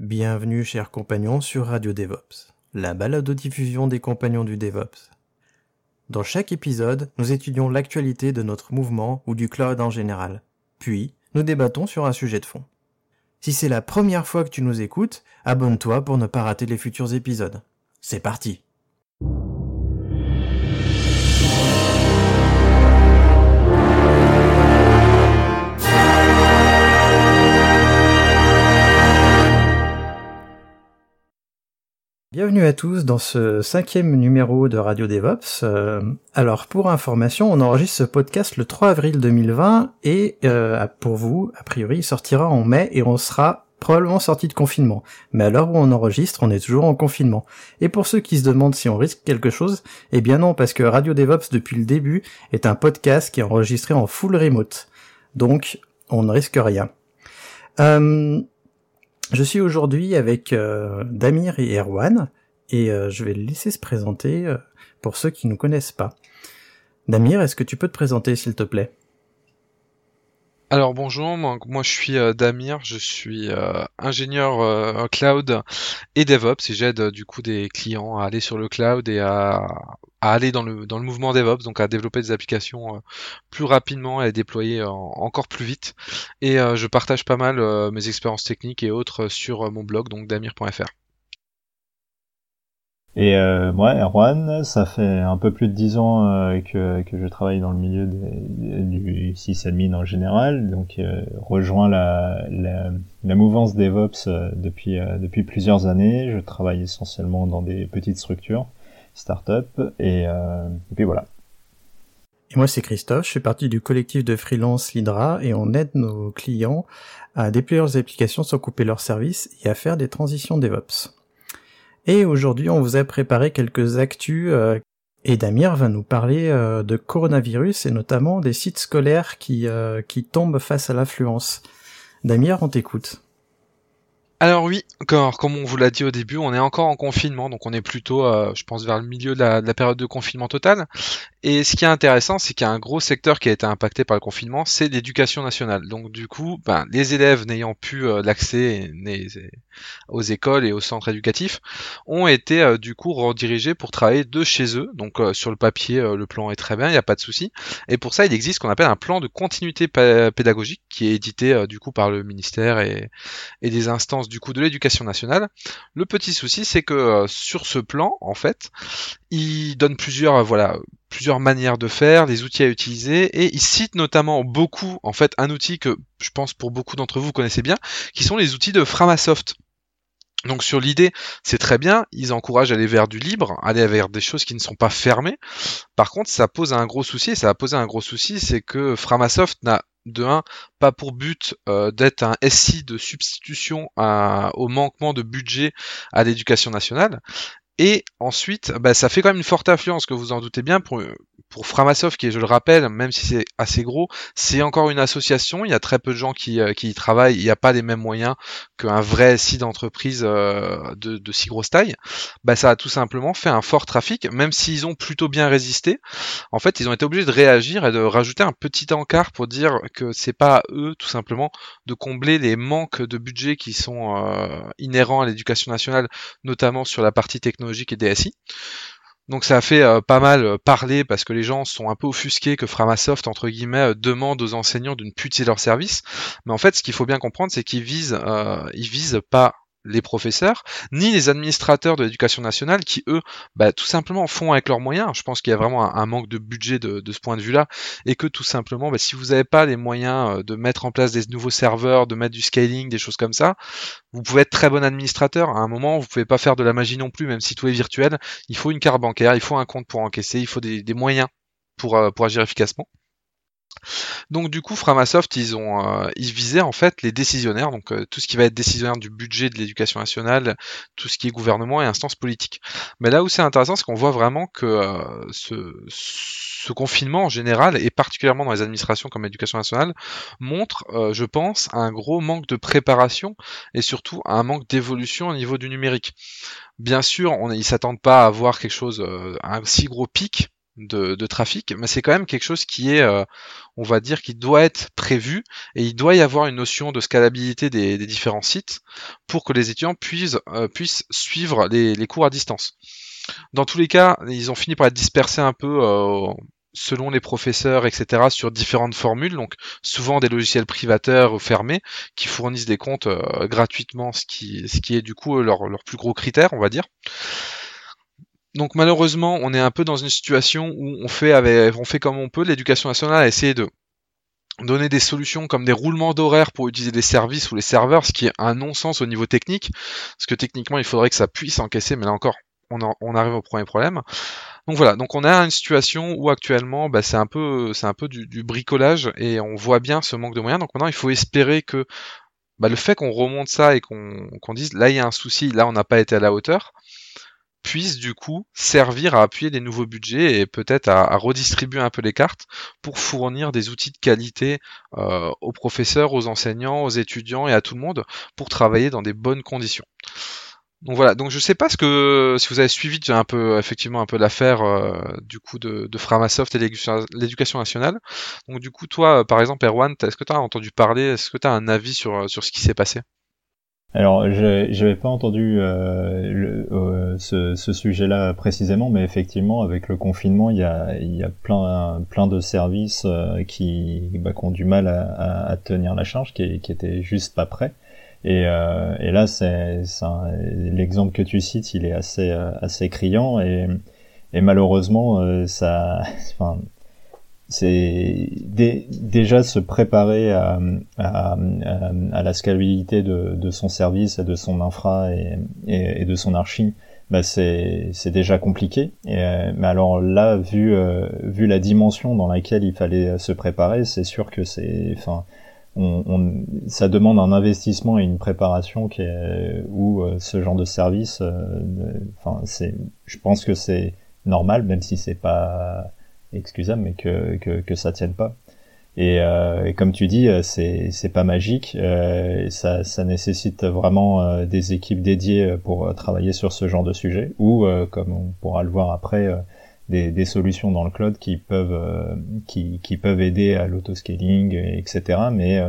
Bienvenue chers compagnons sur Radio DevOps, la balado-diffusion des compagnons du DevOps. Dans chaque épisode, nous étudions l'actualité de notre mouvement ou du cloud en général. Puis, nous débattons sur un sujet de fond. Si c'est la première fois que tu nous écoutes, abonne-toi pour ne pas rater les futurs épisodes. C'est parti Bienvenue à tous dans ce cinquième numéro de Radio DevOps. Euh, alors pour information, on enregistre ce podcast le 3 avril 2020 et euh, pour vous, a priori, il sortira en mai et on sera probablement sorti de confinement. Mais à l'heure où on enregistre, on est toujours en confinement. Et pour ceux qui se demandent si on risque quelque chose, eh bien non, parce que Radio DevOps depuis le début est un podcast qui est enregistré en full remote. Donc on ne risque rien. Euh, je suis aujourd'hui avec euh, Damir et Erwan et euh, je vais le laisser se présenter euh, pour ceux qui ne connaissent pas. Damir, est-ce que tu peux te présenter s'il te plaît? Alors bonjour, moi, je suis euh, Damir, je suis euh, ingénieur euh, cloud et DevOps et j'aide du coup des clients à aller sur le cloud et à, aller dans le, mouvement DevOps, donc à développer des applications plus rapidement et à les déployer en- encore plus vite. Et je partage pas mal mes expériences techniques et autres sur mon blog, donc damir.fr. Et euh, moi, Erwan, ça fait un peu plus de dix ans euh, que, que je travaille dans le milieu des- du sysadmin en général, donc euh, rejoins la, la, la mouvance DevOps euh, depuis, euh, depuis plusieurs années. Je travaille essentiellement dans des petites structures, start-up, et, et puis voilà. Et moi c'est Christophe, je fais partie du collectif de freelance Lidra et on aide nos clients à déployer leurs applications sans couper leurs services et à faire des transitions DevOps. Et aujourd'hui on vous a préparé quelques actus euh, et Damir va nous parler euh, de coronavirus et notamment des sites scolaires qui, euh, qui tombent face à l'affluence. Damir, on t'écoute. Alors oui, encore, comme on vous l'a dit au début, on est encore en confinement, donc on est plutôt, euh, je pense, vers le milieu de la, de la période de confinement total. Et ce qui est intéressant, c'est qu'il y a un gros secteur qui a été impacté par le confinement, c'est l'éducation nationale. Donc du coup, ben, les élèves n'ayant plus euh, l'accès aux écoles et aux centres éducatifs ont été euh, du coup redirigés pour travailler de chez eux. Donc euh, sur le papier, euh, le plan est très bien, il n'y a pas de souci. Et pour ça, il existe ce qu'on appelle un plan de continuité pédagogique qui est édité euh, du coup par le ministère et, et des instances du coup de l'éducation nationale. Le petit souci, c'est que euh, sur ce plan, en fait, il donne plusieurs, voilà, plusieurs manières de faire, les outils à utiliser, et il cite notamment beaucoup, en fait, un outil que je pense pour beaucoup d'entre vous connaissez bien, qui sont les outils de Framasoft. Donc sur l'idée, c'est très bien, ils encouragent à aller vers du libre, aller vers des choses qui ne sont pas fermées. Par contre, ça pose un gros souci, ça a posé un gros souci, c'est que Framasoft n'a de un pas pour but euh, d'être un SI de substitution au manquement de budget à l'éducation nationale. Et ensuite, bah, ça fait quand même une forte influence, que vous en doutez bien, pour, pour Framasoft, qui est, je le rappelle, même si c'est assez gros, c'est encore une association, il y a très peu de gens qui, euh, qui y travaillent, il n'y a pas les mêmes moyens qu'un vrai site d'entreprise euh, de, de si grosse taille. Bah, ça a tout simplement fait un fort trafic, même s'ils ont plutôt bien résisté. En fait, ils ont été obligés de réagir et de rajouter un petit encart pour dire que c'est pas à eux, tout simplement, de combler les manques de budget qui sont euh, inhérents à l'éducation nationale, notamment sur la partie technologique et DSI. Donc ça a fait euh, pas mal euh, parler parce que les gens sont un peu offusqués que Framasoft entre guillemets euh, demande aux enseignants de ne plus leur service. Mais en fait, ce qu'il faut bien comprendre, c'est qu'ils visent, ils visent pas les professeurs, ni les administrateurs de l'éducation nationale qui, eux, bah, tout simplement font avec leurs moyens. Je pense qu'il y a vraiment un, manque de budget de, ce point de vue-là, et que tout simplement, bah, si vous n'avez pas les moyens euh, de mettre en place des nouveaux serveurs, de mettre du scaling, des choses comme ça, vous pouvez être très bon administrateur. À un moment, vous pouvez pas faire de la magie non plus, même si tout est virtuel. Il faut une carte bancaire, il faut un compte pour encaisser, il faut des, des moyens pour, euh, pour agir efficacement. Donc du coup, Framasoft, ils ont, euh, ils visaient en fait les décisionnaires, donc euh, tout ce qui va être décisionnaire du budget de l'éducation nationale, tout ce qui est gouvernement et instances politiques. Mais là où c'est intéressant, c'est qu'on voit vraiment que euh, ce, ce, confinement en général, et particulièrement dans les administrations comme l'éducation nationale, montre, je pense, un gros manque de préparation et surtout un manque d'évolution au niveau du numérique. Bien sûr, on, ils s'attendent pas à avoir quelque chose, un si gros pic de, trafic, mais c'est quand même quelque chose qui est, euh, on va dire, qui doit être prévu et il doit y avoir une notion de scalabilité des, différents sites pour que les étudiants puissent, euh, suivre les, cours à distance. Dans tous les cas, ils ont fini par être dispersés un peu euh, selon les professeurs, etc., sur différentes formules, donc souvent des logiciels privateurs ou fermés qui fournissent des comptes gratuitement, ce qui, est du coup leur plus gros critère, on va dire. Donc malheureusement, on est un peu dans une situation où on fait, comme on peut. L'éducation nationale a essayé de donner des solutions comme des roulements d'horaire pour utiliser les services ou les serveurs, ce qui est un non-sens au niveau technique, parce que techniquement il faudrait que ça puisse encaisser, mais là encore, on, arrive au premier problème. Donc voilà, donc on a une situation où actuellement bah, c'est un peu, c'est un peu du, bricolage et on voit bien ce manque de moyens. Donc maintenant il faut espérer que bah, le fait qu'on remonte ça et qu'on dise là il y a un souci, là on n'a pas été à la hauteur, puisse du coup servir à appuyer des nouveaux budgets et peut-être à, redistribuer un peu les cartes pour fournir des outils de qualité euh, aux professeurs, aux enseignants, aux étudiants et à tout le monde pour travailler dans des bonnes conditions. Donc voilà, donc je sais pas ce que si vous avez suivi un peu effectivement un peu l'affaire euh, du coup de, de, Framasoft et l'éducation nationale. Donc du coup toi par exemple Erwan, est-ce que tu as entendu parler, est-ce que tu as un avis sur sur ce qui s'est passé? Alors, je n'avais pas entendu euh, le, euh, ce, ce sujet-là précisément, mais effectivement, avec le confinement, il y a, il y a plein, plein de services euh, qui, bah, qui, ont du mal à, à, tenir la charge, qui, qui étaient juste pas prêts. Et, euh, et là, c'est l'exemple que tu cites, il est assez, assez criant et, et malheureusement, ça, enfin, c'est déjà se préparer à, à, à, la scalabilité de, de, son service et de son infra et, et, de son archi, bah c'est déjà compliqué. Et, euh, mais alors là, vu euh, vu la dimension dans laquelle il fallait se préparer, c'est sûr que c'est, enfin, on, on, ça demande un investissement et une préparation qui est, où euh, ce genre de service, enfin, c'est, je pense que c'est normal, même si c'est pas excusable, mais que, que, que ça tienne pas. Et, euh, comme tu dis, euh, c'est c'est pas magique. Euh, ça, ça nécessite vraiment euh, des équipes dédiées pour travailler sur ce genre de sujet, ou comme on pourra le voir après, des, des, solutions dans le cloud qui peuvent qui, qui peuvent aider à l'autoscaling, etc. Mais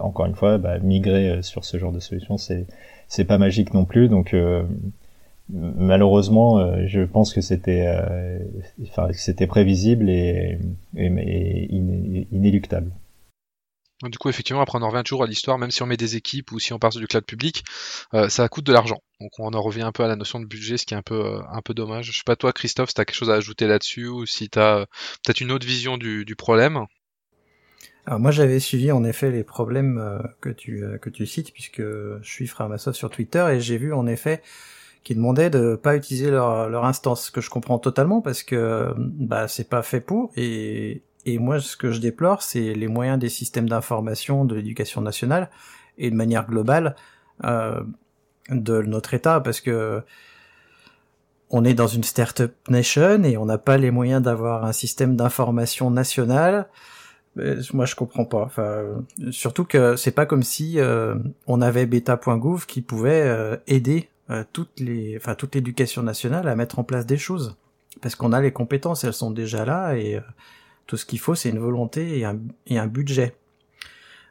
encore une fois, bah, migrer sur ce genre de solution, c'est c'est pas magique non plus. Donc malheureusement, euh, je pense que c'était, euh, enfin, c'était prévisible et, inéluctable. Du coup, effectivement, après on en revient toujours à l'histoire, même si on met des équipes ou si on part sur du cloud public, euh, ça coûte de l'argent. Donc on en revient un peu à la notion de budget, ce qui est un peu, un peu dommage. Je sais pas toi, Christophe, si tu as quelque chose à ajouter là-dessus ou si tu as peut-être une autre vision du, du problème. Alors moi j'avais suivi en effet les problèmes que tu que tu cites puisque je suis Framasoft sur Twitter et j'ai vu en effet qui demandaient de pas utiliser leur, leur instance, ce que je comprends totalement parce que bah c'est pas fait pour et et moi ce que je déplore c'est les moyens des systèmes d'information de l'éducation nationale et de manière globale euh, de notre État parce que on est dans une startup nation et on n'a pas les moyens d'avoir un système d'information national. Moi, je comprends pas. Enfin, surtout que c'est pas comme si euh, on avait beta.gouv qui pouvait euh, aider euh, toute l'éducation nationale à mettre en place des choses, parce qu'on a les compétences, elles sont déjà là et euh, tout ce qu'il faut, c'est une volonté et un, et un budget.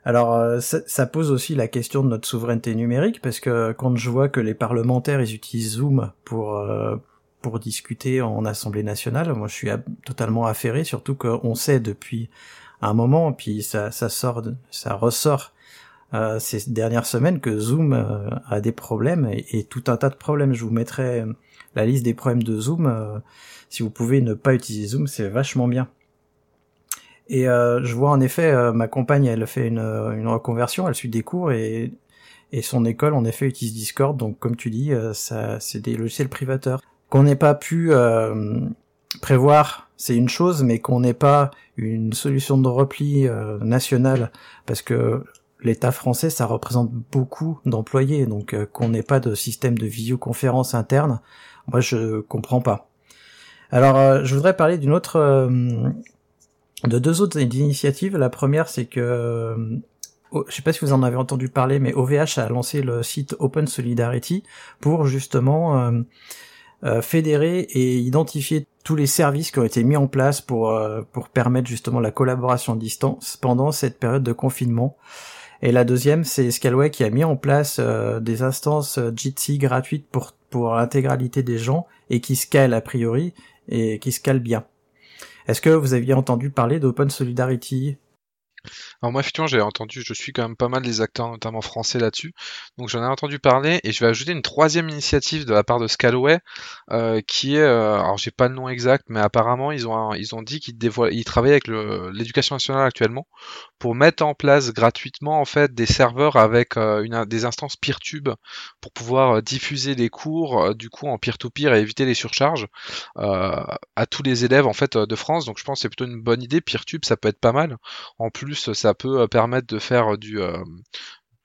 Alors euh, ça, ça, pose aussi la question de notre souveraineté numérique, parce que quand je vois que les parlementaires ils utilisent Zoom pour pour discuter en Assemblée nationale, moi je suis totalement affairé, surtout qu'on sait depuis un moment, puis ça, ça sort, ça ressort euh, ces dernières semaines que Zoom euh, a des problèmes et, tout un tas de problèmes. Je vous mettrai euh, la liste des problèmes de Zoom. si vous pouvez ne pas utiliser Zoom, c'est vachement bien. Et je vois en effet ma compagne, elle fait une, une reconversion, elle suit des cours et, et son école en effet utilise Discord. Donc comme tu dis, ça c'est des logiciels privateurs qu'on n'ait pas pu prévoir c'est une chose, mais qu'on n'ait pas une solution de repli euh, nationale, parce que l'État français, ça représente beaucoup d'employés, donc euh, qu'on n'ait pas de système de visioconférence interne, moi je comprends pas. Alors, euh, je voudrais parler d'une autre, de deux autres initiatives. La première, c'est que je sais pas si vous en avez entendu parler, mais OVH a lancé le site Open Solidarity pour justement euh, fédérer et identifier tous les services qui ont été mis en place pour euh, pour permettre justement la collaboration à distance pendant cette période de confinement. Et la deuxième, c'est Scalway qui a mis en place euh, des instances Jitsi gratuites pour pour l'intégralité des gens et qui scale a priori et qui scale bien. Est-ce que vous aviez entendu parler d'Open Solidarity? Alors moi effectivement j'ai entendu, je suis quand même pas mal des acteurs notamment français là-dessus, donc j'en ai entendu parler et je vais ajouter une troisième initiative de la part de Scalway euh, qui est, euh, alors j'ai pas le nom exact, mais apparemment ils ont ils ont dit qu'ils ils travaillent avec l'éducation nationale actuellement pour mettre en place gratuitement en fait des serveurs avec euh, une, des instances PeerTube pour pouvoir diffuser les cours du coup en peer-to-peer et éviter les surcharges à tous les élèves en fait de France. Donc je pense que c'est plutôt une bonne idée. PeerTube ça peut être pas mal. En plus ça peut euh, permettre de faire du euh,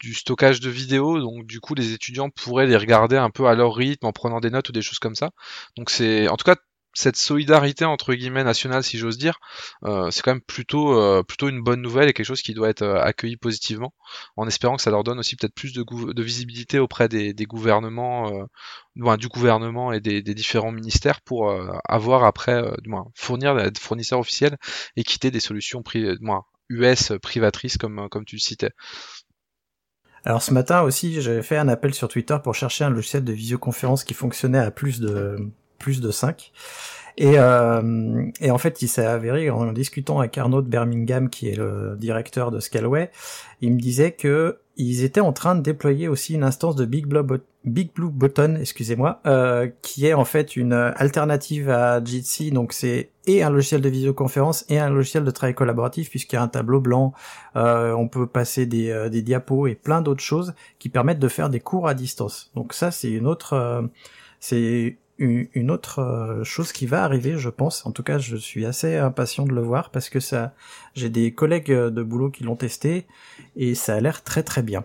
du stockage de vidéos, donc du coup les étudiants pourraient les regarder un peu à leur rythme en prenant des notes ou des choses comme ça. Donc c'est en tout cas cette solidarité entre guillemets nationale, si j'ose dire, euh, c'est quand même plutôt plutôt une bonne nouvelle et quelque chose qui doit être accueilli positivement, en espérant que ça leur donne aussi peut-être plus de, de, visibilité auprès des, des gouvernements, du gouvernement et des, des différents ministères pour avoir après, du moins fournir des fournisseurs officiels et quitter des solutions privées, moins US privatrice comme, comme tu le citais. Alors ce matin aussi, j'avais fait un appel sur Twitter pour chercher un logiciel de visioconférence qui fonctionnait à plus de plus de 5. Et, euh, et en fait, il s'est avéré en discutant avec Arnaud de Birmingham, qui est le directeur de Scalway, il me disait que ils étaient en train de déployer aussi une instance de Big Blue, Button, excusez-moi, euh, qui est en fait une alternative à Jitsi. Donc c'est et un logiciel de visioconférence et un logiciel de travail collaboratif puisqu'il y a un tableau blanc, euh, on peut passer des, des diapos et plein d'autres choses qui permettent de faire des cours à distance. Donc ça c'est une autre, c'est une autre euh, chose qui va arriver, je pense. En tout cas, je suis assez impatient de le voir parce que ça, j'ai des collègues de boulot qui l'ont testé et ça a l'air très très bien.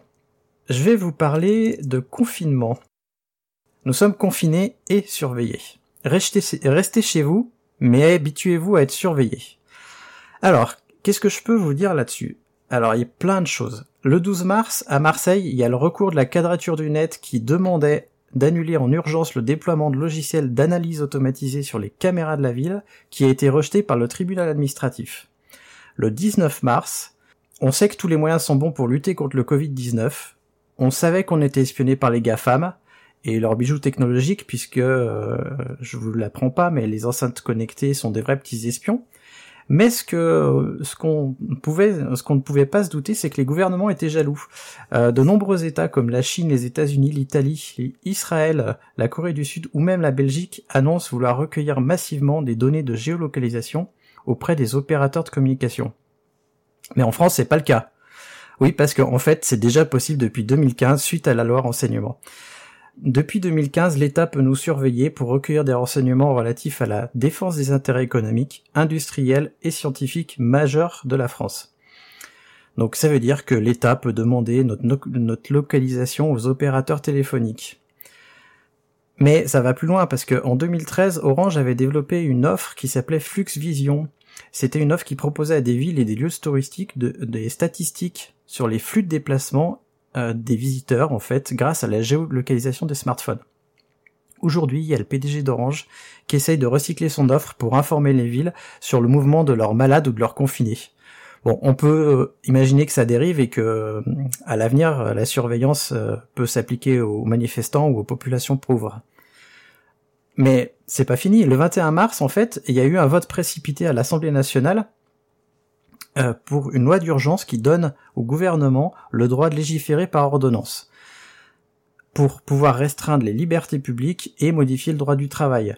Je vais vous parler de confinement. Nous sommes confinés et surveillés. Restez, restez chez vous, mais habituez-vous à être surveillés. Alors, qu'est-ce que je peux vous dire là-dessus? Alors, il y a plein de choses. Le 12 mars, à Marseille, il y a le recours de la quadrature du net qui demandait d'annuler en urgence le déploiement de logiciels d'analyse automatisée sur les caméras de la ville, qui a été rejeté par le tribunal administratif. Le 19 mars, on sait que tous les moyens sont bons pour lutter contre le Covid-19. On savait qu'on était espionné par les GAFAM et leurs bijoux technologiques, puisque, euh, je vous l'apprends pas, mais les enceintes connectées sont des vrais petits espions. Mais ce que ce qu'on ne pouvait pas se douter, c'est que les gouvernements étaient jaloux. Euh, de nombreux États comme la Chine, les États-Unis, l'Italie, Israël, la Corée du Sud ou même la Belgique annoncent vouloir recueillir massivement des données de géolocalisation auprès des opérateurs de communication. Mais en France, c'est pas le cas. Oui, parce qu'en fait, c'est déjà possible depuis 2015 suite à la loi renseignement. Depuis 2015, l'État peut nous surveiller pour recueillir des renseignements relatifs à la défense des intérêts économiques, industriels et scientifiques majeurs de la France. Donc ça veut dire que l'État peut demander notre, localisation aux opérateurs téléphoniques. Mais ça va plus loin parce qu'en 2013, Orange avait développé une offre qui s'appelait Flux Vision. C'était une offre qui proposait à des villes et des lieux touristiques des statistiques sur les flux de déplacement des visiteurs en fait grâce à la géolocalisation des smartphones. Aujourd'hui, il y a le PDG d'Orange qui essaye de recycler son offre pour informer les villes sur le mouvement de leurs malades ou de leurs confinés. Bon, on peut euh, imaginer que ça dérive et que euh, à l'avenir, la surveillance peut s'appliquer aux manifestants ou aux populations pauvres. Mais c'est pas fini. Le 21 mars, en fait, il y a eu un vote précipité à l'Assemblée nationale euh, pour une loi d'urgence qui donne au gouvernement le droit de légiférer par ordonnance pour pouvoir restreindre les libertés publiques et modifier le droit du travail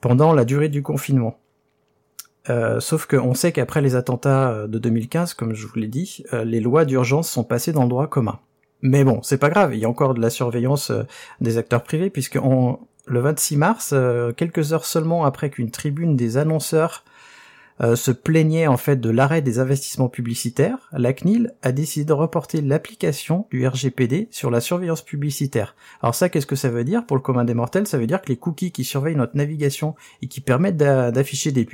pendant la durée du confinement. Euh, sauf qu'on sait qu'après les attentats euh, de 2015, comme je vous l'ai dit, les lois d'urgence sont passées dans le droit commun. Mais bon, c'est pas grave, il y a encore de la surveillance des acteurs privés, puisque le 26 mars, quelques heures seulement après qu'une tribune des annonceurs euh, se plaignait en fait de l'arrêt des investissements publicitaires, la CNIL a décidé de reporter l'application du RGPD sur la surveillance publicitaire. Alors ça, qu'est-ce que ça veut dire? Pour le commun des mortels Ça veut dire que les cookies qui surveillent notre navigation et qui permettent d'afficher des,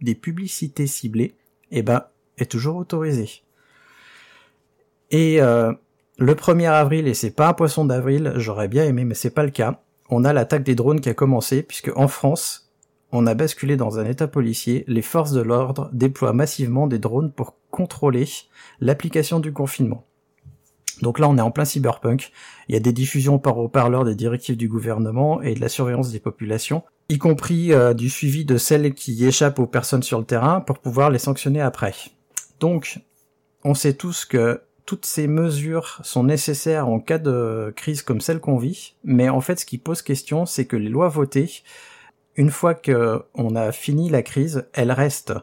des publicités ciblées, eh ben, est toujours autorisé. Et euh, le 1er avril, et c'est pas un poisson d'avril, j'aurais bien aimé, mais c'est pas le cas, on a l'attaque des drones qui a commencé, puisque en France, on a basculé dans un état policier, les forces de l'ordre déploient massivement des drones pour contrôler l'application du confinement. Donc là, on est en plein cyberpunk. Il y a des diffusions par haut-parleur des directives du gouvernement et de la surveillance des populations, y compris euh, du suivi de celles qui échappent aux personnes sur le terrain pour pouvoir les sanctionner après. Donc, on sait tous que toutes ces mesures sont nécessaires en cas de crise comme celle qu'on vit, mais en fait ce qui pose question c'est que les lois votées, une fois qu'on a fini la crise, elles restent.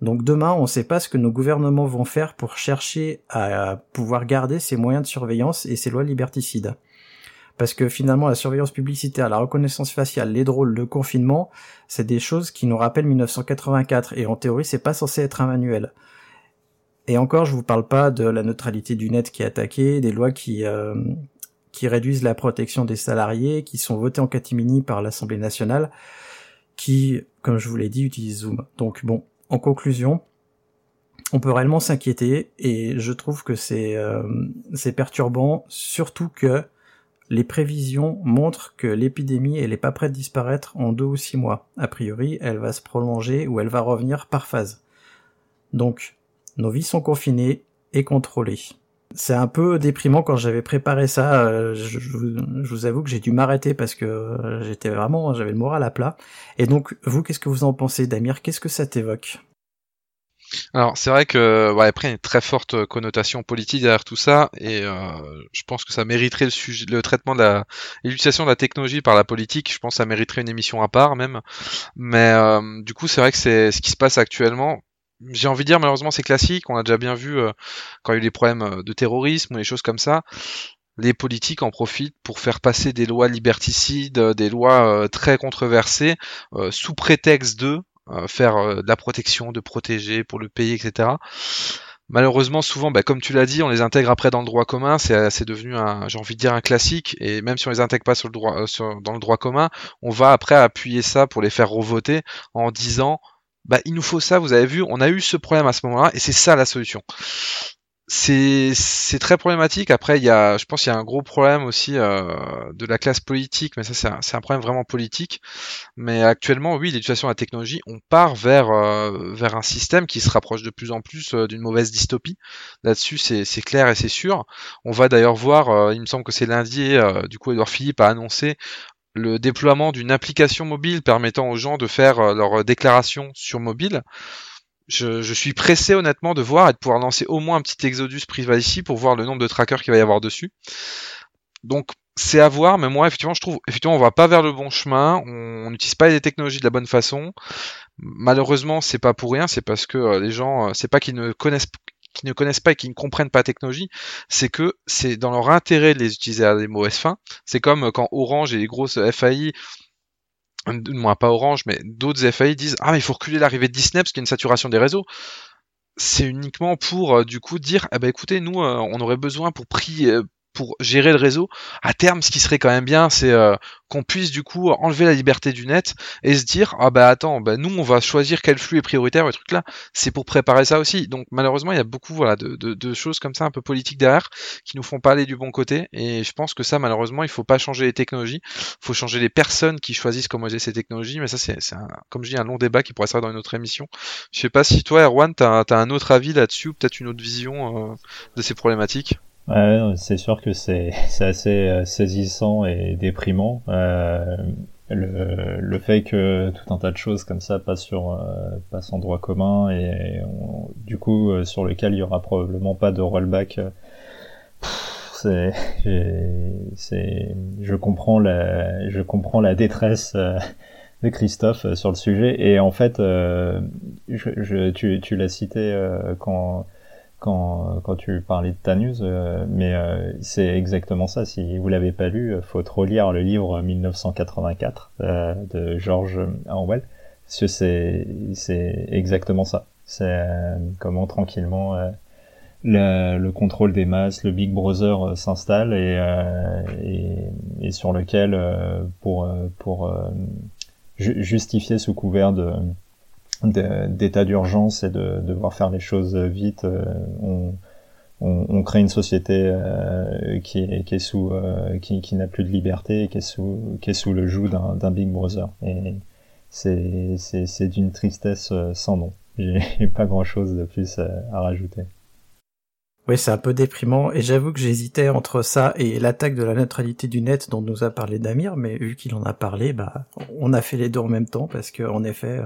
Donc demain, on ne sait pas ce que nos gouvernements vont faire pour chercher à pouvoir garder ces moyens de surveillance et ces lois liberticides. Parce que finalement, la surveillance publicitaire, la reconnaissance faciale, les drôles, le confinement, c'est des choses qui nous rappellent 1984 et en théorie, c'est pas censé être un manuel. Et encore, je vous parle pas de la neutralité du net qui est attaquée, des lois qui euh, qui réduisent la protection des salariés, qui sont votées en catimini par l'Assemblée nationale, qui, comme je vous l'ai dit, utilisent Zoom. Donc bon, en conclusion, on peut réellement s'inquiéter et je trouve que c'est euh, c'est perturbant, surtout que les prévisions montrent que l'épidémie elle est pas prête de disparaître en deux ou six mois. A priori, elle va se prolonger ou elle va revenir par phase. Donc nos vies sont confinées et contrôlées. C'est un peu déprimant quand j'avais préparé ça. Euh, je, vous avoue que j'ai dû m'arrêter parce que euh, j'étais vraiment, j'avais le moral à plat. Et donc, vous, qu'est-ce que vous en pensez, Damir? Qu'est-ce que ça t'évoque? Alors c'est vrai que après il y a une très forte connotation politique derrière tout ça et euh, je pense que ça mériterait le traitement de l'utilisation de la technologie par la politique. Je pense que ça mériterait une émission à part même. Mais du coup c'est vrai que c'est ce qui se passe actuellement j'ai envie de dire malheureusement c'est classique, on a déjà bien vu euh, quand il y a eu les problèmes euh, de terrorisme ou les choses comme ça, les politiques en profitent pour faire passer des lois liberticides, euh, des lois très controversées, sous prétexte de faire de la protection, de protéger pour le pays, etc. Malheureusement, souvent, bah, comme tu l'as dit, on les intègre après dans le droit commun. C'est devenu, un, j'ai envie de dire, un classique. Et même si on les intègre pas sur le droit, dans le droit commun, on va après appuyer ça pour les faire revoter en disant bah il nous faut ça, vous avez vu, on a eu ce problème à ce moment-là, et c'est ça la solution. C'est très problématique. Après, il y a, je pense, qu'il y a un gros problème aussi euh, de la classe politique, mais ça, c'est un, un, problème vraiment politique. Mais actuellement, oui, l'éducation à la technologie, on part vers euh, vers un système qui se rapproche de plus en plus euh, d'une mauvaise dystopie. Là-dessus, c'est clair et c'est sûr. On va d'ailleurs voir, il me semble que c'est lundi, du coup, Edouard Philippe a annoncé le déploiement d'une application mobile permettant aux gens de faire euh, leur déclaration sur mobile. Je, suis pressé honnêtement de voir et de pouvoir lancer au moins un petit Exodus Privacy pour voir le nombre de trackers qu'il va y avoir dessus. Donc c'est à voir, mais moi effectivement je trouve effectivement on va pas vers le bon chemin, on n'utilise pas les technologies de la bonne façon. Malheureusement c'est pas pour rien, c'est parce que euh, les gens, euh, c'est pas qu'ils ne connaissent qui ne connaissent pas et qui ne comprennent pas la technologie, c'est que c'est dans leur intérêt de les utiliser à des mauvaises fins. C'est comme quand Orange et les grosses FAI moi pas Orange, mais d'autres FAI disent ah mais il faut reculer l'arrivée de Disney parce qu'il y a une saturation des réseaux. C'est uniquement pour euh, du coup dire ah bah écoutez nous euh, on aurait besoin pour prix euh, pour gérer le réseau. À terme, ce qui serait quand même bien, c'est euh, qu'on puisse du coup enlever la liberté du net et se dire ah bah attends, bah nous on va choisir quel flux est prioritaire, le truc là. C'est pour préparer ça aussi. Donc malheureusement, il y a beaucoup voilà de, choses comme ça un peu politiques derrière qui nous font pas aller du bon côté. Et je pense que ça malheureusement, il faut pas changer les technologies, il faut changer les personnes qui choisissent comment utiliser ces technologies. Mais ça c'est comme je dis un long débat qui pourrait se dans une autre émission. Je sais pas si toi Erwan, t'as as un autre avis là-dessus ou peut-être une autre vision euh, de ces problématiques. Ouais, c'est sûr que c'est assez euh, saisissant et déprimant. Euh, le, le, fait que tout un tas de choses comme ça passent sur euh, passent en droit commun et, du coup euh, sur lequel il y aura probablement pas de rollback. C'est, je comprends la, je comprends la détresse de Christophe sur le sujet et en fait, je, je, tu, tu l'as cité quand quand, quand tu parlais de ta news, euh, mais euh, c'est exactement ça. Si vous l'avez pas lu, faut trop lire le livre 1984 euh, de George Orwell. c'est c'est exactement ça. C'est comment tranquillement le, le, contrôle des masses, le Big Brother s'installe et, et, et, sur lequel pour pour justifier sous couvert de d'état d'urgence et de, devoir faire les choses vite, on, on, on, crée une société euh, qui, est, qui, est, sous euh, qui, qui n'a plus de liberté et qui est sous qui est sous le joug d'un Big Brother. Et c'est c'est d'une tristesse euh, sans nom. J'ai pas grand chose de plus à, rajouter. Oui, c'est un peu déprimant, et j'avoue que j'hésitais entre ça et l'attaque de la neutralité du net dont nous a parlé Damir, mais vu qu'il en a parlé, bah, on a fait les deux en même temps, parce que, en effet,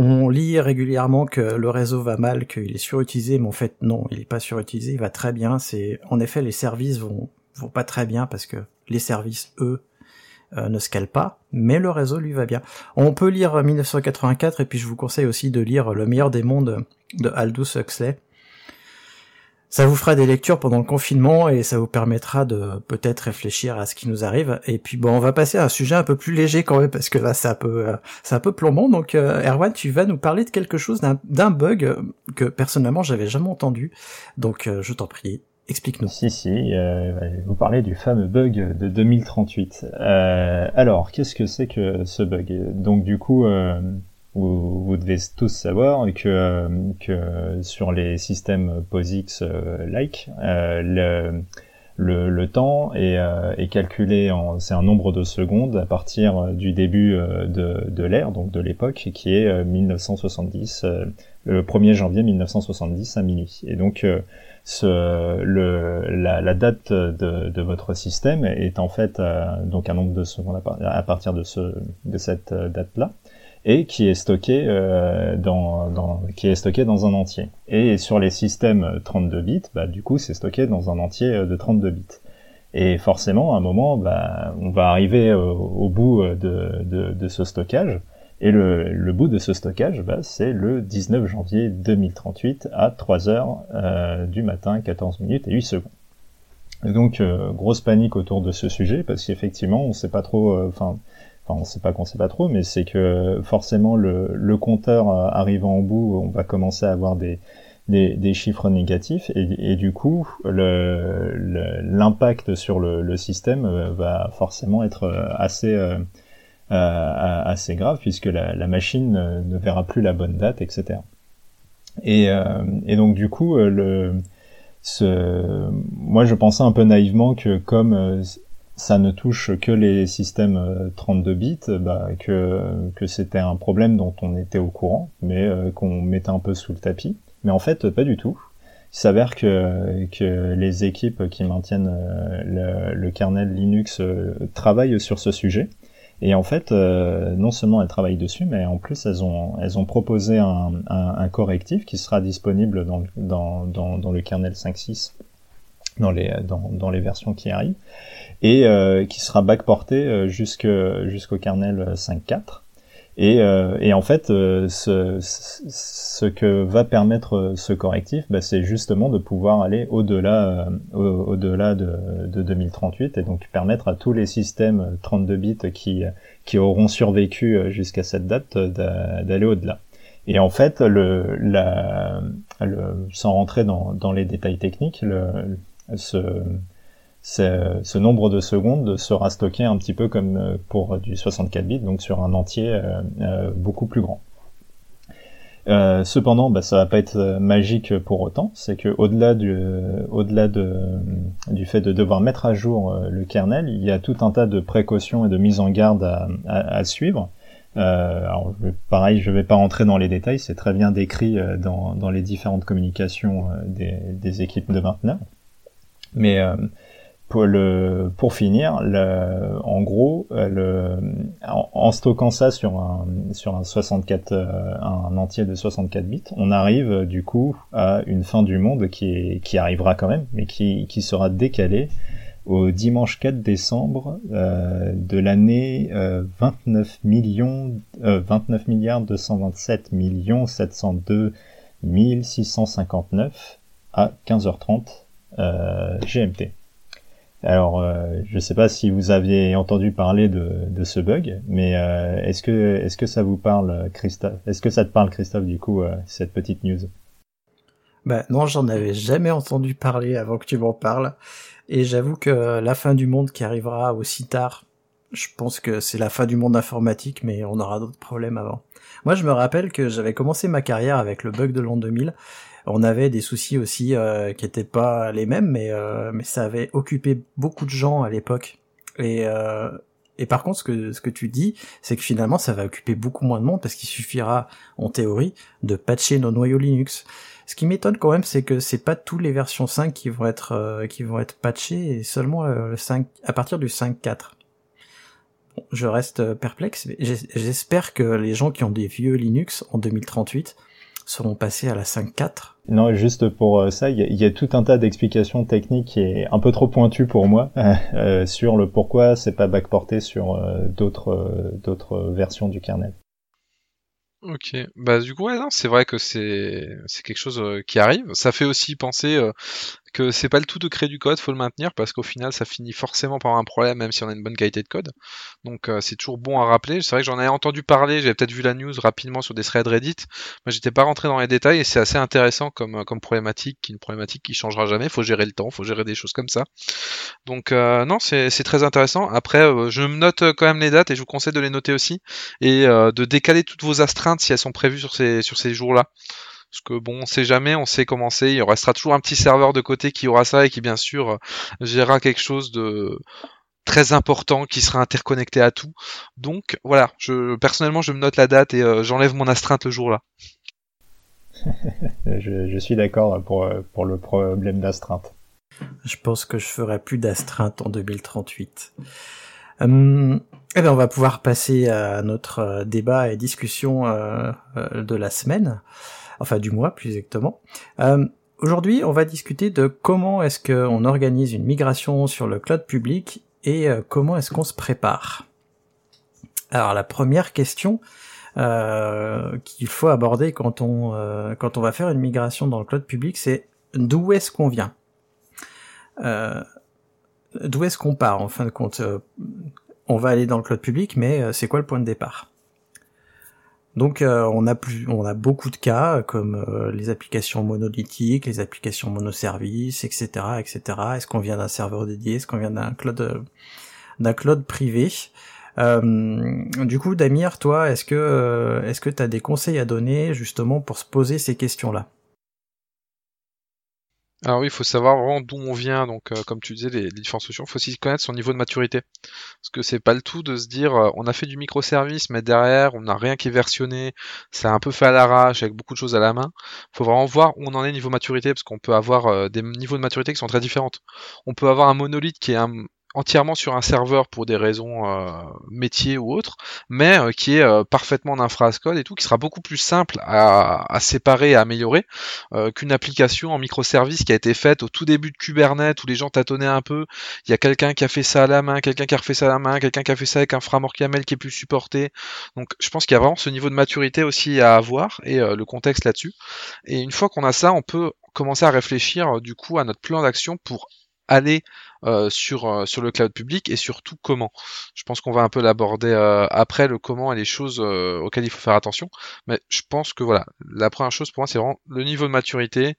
on lit régulièrement que le réseau va mal, qu'il est surutilisé, mais en fait non, il est pas surutilisé, il va très bien. C'est en effet les services vont vont pas très bien parce que les services eux euh, ne scalent pas, mais le réseau lui va bien. On peut lire 1984 et puis je vous conseille aussi de lire Le meilleur des mondes de Aldous Huxley ça vous fera des lectures pendant le confinement et ça vous permettra de peut-être réfléchir à ce qui nous arrive. Et puis bon, on va passer à un sujet un peu plus léger quand même parce que là c'est un peu euh, c'est un peu plombant. Donc euh, Erwan, tu vas nous parler de quelque chose d'un bug que personnellement j'avais jamais entendu. Donc euh, je t'en prie, explique-nous. Si si, euh, vous parlez du fameux bug de 2038. alors qu'est-ce que c'est que ce bug? Donc du coup vous, vous, devez tous savoir que, que sur les systèmes POSIX-like, euh, le, le, le, temps est, euh, est calculé en c'est un nombre de secondes à partir du début euh, de, de l'ère, donc de l'époque, qui est 1970, le 1er janvier 1970 à minuit. Et donc ce, le, la, la, date de, de, votre système est en fait donc un nombre de secondes à, partir de, ce, de cette date-là et qui est stocké euh, dans, qui est stocké dans un entier. Et sur les systèmes 32 bits, bah, du coup, c'est stocké dans un entier euh, de 32 bits. Et forcément, à un moment, bah, on va arriver au, bout euh, de, ce stockage. Et le, bout de ce stockage, bah, c'est le 19 janvier 2038 à 3 heures euh, du matin, 14 minutes et 8 secondes. Donc, euh, grosse panique autour de ce sujet, parce qu'effectivement, on sait pas trop... enfin on sait pas qu'on sait pas trop, mais c'est que forcément le, compteur euh, arrivant au bout, on va commencer à avoir des, des, chiffres négatifs et, du coup l'impact sur le, système euh, va forcément être euh, assez assez grave puisque la, machine ne verra plus la bonne date, etc. Et, donc du coup moi je pensais un peu naïvement que comme ça ne touche que les systèmes 32 euh, bits, bah, que, que c'était un problème dont on était au courant, mais euh, qu'on mettait un peu sous le tapis. Mais en fait, pas du tout. Il s'avère que, que les équipes qui maintiennent euh, le, kernel Linux travaillent sur ce sujet. Et en fait, non seulement elles travaillent dessus, mais en plus elles ont, elles ont proposé un, un, correctif qui sera disponible dans, dans, dans, dans le kernel 5.6, dans les, dans, dans les versions qui arrivent et euh, qui sera backporté euh, jusqu'au kernel 5.4. Et, euh, et, en fait, ce, ce, que va permettre ce correctif, bah, c'est justement de pouvoir aller au-delà au-delà de, de, 2038 et donc permettre à tous les systèmes 32 bits qui, qui auront survécu jusqu'à cette date d'aller au-delà. Et en fait, le, la, le, sans rentrer dans, dans les détails techniques, le, ce, ce nombre de secondes sera stocké un petit peu comme euh, pour du 64 bits, donc sur un entier euh, euh, beaucoup plus grand. Euh, cependant, bah, ça va pas être magique pour autant. C'est que au-delà du, au-delà de, du fait de devoir mettre à jour le kernel, il y a tout un tas de précautions et de mises en garde à, à, suivre. Euh, alors, pareil, je vais pas rentrer dans les détails. C'est très bien décrit dans, dans les différentes communications des, des équipes de maintenance. Mais pour, le, pour finir, le, en gros, euh, le, en, stockant ça sur un, sur un 64, euh, un entier de 64 bits, on arrive euh, du coup à une fin du monde qui, est, qui arrivera quand même, mais qui, qui sera décalée au dimanche 4 décembre euh, de l'année euh, 29 millions, euh, 29 milliards 227 millions 702 659 à 15h30 GMT. Alors, euh, je ne sais pas si vous aviez entendu parler de, ce bug, mais euh, est-ce que est-ce que ça vous parle, Christophe? Est-ce que ça te parle, Christophe, du coup, euh, cette petite news? Bah non, j'en avais jamais entendu parler avant que tu m'en parles, et j'avoue que la fin du monde qui arrivera aussi tard, je pense que c'est la fin du monde informatique, mais on aura d'autres problèmes avant. Moi, je me rappelle que j'avais commencé ma carrière avec le bug de l'an 2000, on avait des soucis aussi euh, qui étaient pas les mêmes, mais euh, mais ça avait occupé beaucoup de gens à l'époque. Et euh, et par contre, ce que ce que tu dis, c'est que finalement, ça va occuper beaucoup moins de monde parce qu'il suffira, en théorie, de patcher nos noyaux Linux. Ce qui m'étonne quand même, c'est que c'est pas toutes les versions 5 qui vont être qui vont être patchées, et seulement le 5 à partir du 5.4 je reste perplexe. J'espère que les gens qui ont des vieux Linux en 2038 seront passés à la 5.4. Non, juste pour euh, ça, il y, a tout un tas d'explications techniques qui est un peu trop pointu pour moi euh, sur le pourquoi c'est pas backporté sur euh, d'autres d'autres versions du kernel. Ok, bah du coup ouais, c'est vrai que c'est c'est quelque chose qui arrive. Ça fait aussi penser que c'est pas le tout de créer du code, faut le maintenir parce qu'au final ça finit forcément par un problème même si on a une bonne qualité de code. Donc euh, c'est toujours bon à rappeler. C'est vrai que j'en avais entendu parler, j'avais peut-être vu la news rapidement sur des threads Reddit. Moi j'étais pas rentré dans les détails et c'est assez intéressant comme euh, comme problématique, une problématique qui changera jamais. Faut gérer le temps, faut gérer des choses comme ça. Donc euh, non c'est très intéressant. Après je me note quand même les dates et je vous conseille de les noter aussi et de décaler toutes vos astreintes si elles sont prévues sur ces sur ces jours-là. Parce que bon, on sait jamais, on sait commencer. Il restera toujours un petit serveur de côté qui aura ça et qui bien sûr euh, gérera quelque chose de très important qui sera interconnecté à tout. Donc voilà, je personnellement je me note la date et euh, j'enlève mon astreinte le jour là. je, suis d'accord pour, euh, pour le problème d'astreinte. Je pense que je ferai plus d'astreinte en 2038. Hum, eh bien, on va pouvoir passer à notre débat et discussion de la semaine enfin du mois plus exactement. Euh, Aujourd'hui, on va discuter de comment est-ce qu'on organise une migration sur le cloud public et euh, comment est-ce qu'on se prépare. Alors la première question euh, qu'il faut aborder quand on euh, quand on va faire une migration dans le cloud public, c'est d'où est-ce qu'on vient? Euh, d'où est-ce qu'on part en fin de compte? on va aller dans le cloud public, mais c'est quoi le point de départ? Donc euh, on a plus, on a beaucoup de cas comme euh, les applications monolithiques, les applications monoservices, etc., etc. Est-ce qu'on vient d'un serveur dédié, est-ce qu'on vient d'un cloud, euh, d'un cloud privé? Du coup, Damir, toi, est-ce que, est-ce que tu as des conseils à donner justement pour se poser ces questions-là? Alors oui, il faut savoir vraiment d'où on vient, donc euh, comme tu disais, les, différentes solutions, il faut aussi connaître son niveau de maturité. Parce que c'est pas le tout de se dire, euh, on a fait du microservice, mais derrière, on n'a rien qui est versionné, c'est un peu fait à l'arrache, avec beaucoup de choses à la main. Faut vraiment voir où on en est niveau maturité, parce qu'on peut avoir euh, des niveaux de maturité qui sont très différentes. On peut avoir un monolithe qui est un, entièrement sur un serveur pour des raisons euh, métiers ou autres, mais euh, qui est euh, parfaitement en infrascode et tout, qui sera beaucoup plus simple à, séparer et à améliorer qu'une application en microservice qui a été faite au tout début de Kubernetes où les gens tâtonnaient un peu. Il y a quelqu'un qui a fait ça à la main, quelqu'un qui a refait ça à la main, quelqu'un qui a fait ça avec un framework YAML qui est plus supporté. Donc je pense qu'il y a vraiment ce niveau de maturité aussi à avoir et le contexte là-dessus. Et une fois qu'on a ça, on peut commencer à réfléchir du coup à notre plan d'action pour aller euh, sur euh, sur le cloud public et surtout comment. Je pense qu'on va un peu l'aborder euh, après le comment et les choses auxquelles il faut faire attention. Mais je pense que voilà, la première chose pour moi c'est vraiment le niveau de maturité.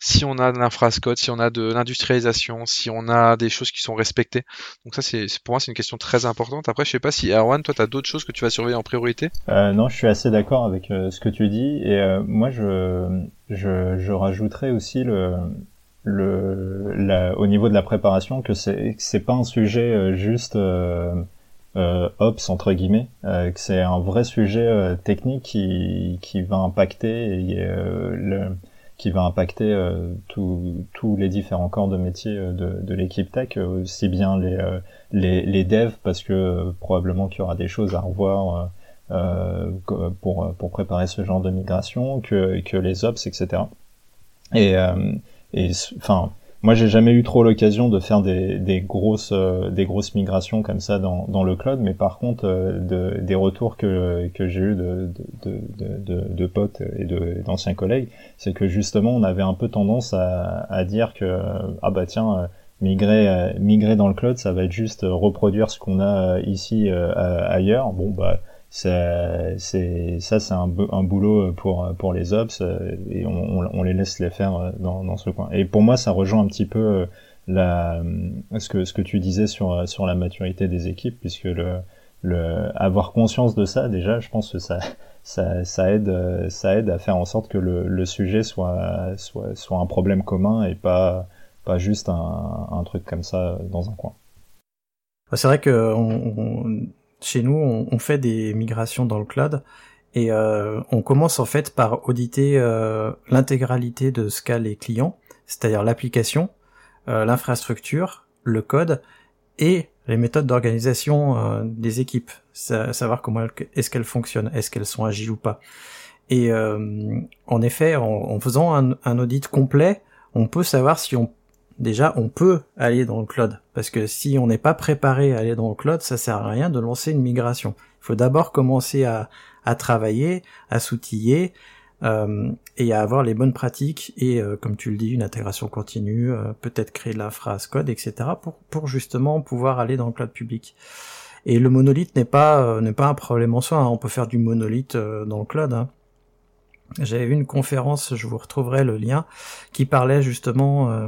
Si on a de l'infrascode, si on a de l'industrialisation, si on a des choses qui sont respectées. Donc ça c'est pour moi c'est une question très importante. Après je sais pas si Erwan, toi tu as d'autres choses que tu vas surveiller en priorité? non, je suis assez d'accord avec ce que tu dis et moi je, je je rajouterais aussi le le, la, au niveau de la préparation que c'est c'est pas un sujet euh, juste euh, euh, ops entre guillemets, euh, que c'est un vrai sujet euh, technique qui qui va impacter et, le, qui va impacter tous les différents corps de métier de, de l'équipe tech, aussi bien les, les les devs parce que probablement qu'il y aura des choses à revoir. pour pour préparer ce genre de migration que que les ops etc et et enfin, moi j'ai jamais eu trop l'occasion de faire des, des grosses euh, des grosses migrations comme ça dans, dans le cloud, mais par contre euh, de, des retours que, que j'ai eu de, de, de, de, potes et d'anciens collègues, c'est que justement on avait un peu tendance à, à dire que ah bah tiens migrer migrer dans le cloud, ça va être juste reproduire ce qu'on a ici ailleurs. Bon bah c'est ça c'est un, un, boulot pour pour les ops et on, on, les laisse les faire dans, dans ce coin. Et pour moi, ça rejoint un petit peu la ce que ce que tu disais sur sur la maturité des équipes, puisque le le avoir conscience de ça déjà, je pense que ça ça, ça aide ça aide à faire en sorte que le, le sujet soit soit soit un problème commun et pas pas juste un, un truc comme ça dans un coin. C'est vrai que on chez nous, on, fait des migrations dans le cloud et euh, on commence en fait par auditer euh, l'intégralité de ce qu'a les clients, c'est-à-dire l'application, euh, l'infrastructure, le code et les méthodes d'organisation des équipes, savoir comment est-ce qu'elles fonctionnent, est-ce qu'elles sont agiles ou pas. Et en effet, en, faisant un, un, audit complet, on peut savoir si on déjà on peut aller dans le cloud parce que si on n'est pas préparé à aller dans le cloud, ça sert à rien de lancer une migration. Il faut d'abord commencer à, travailler, à s'outiller euh, et à avoir les bonnes pratiques et euh, comme tu le dis une intégration continue, euh, peut-être créer de la phrase code, etc. pour justement pouvoir aller dans le cloud public. Et le monolithe n'est pas n'est pas un problème en soi. Hein. On peut faire du monolithe dans le cloud. Hein. J'avais une conférence, je vous retrouverai le lien, qui parlait justement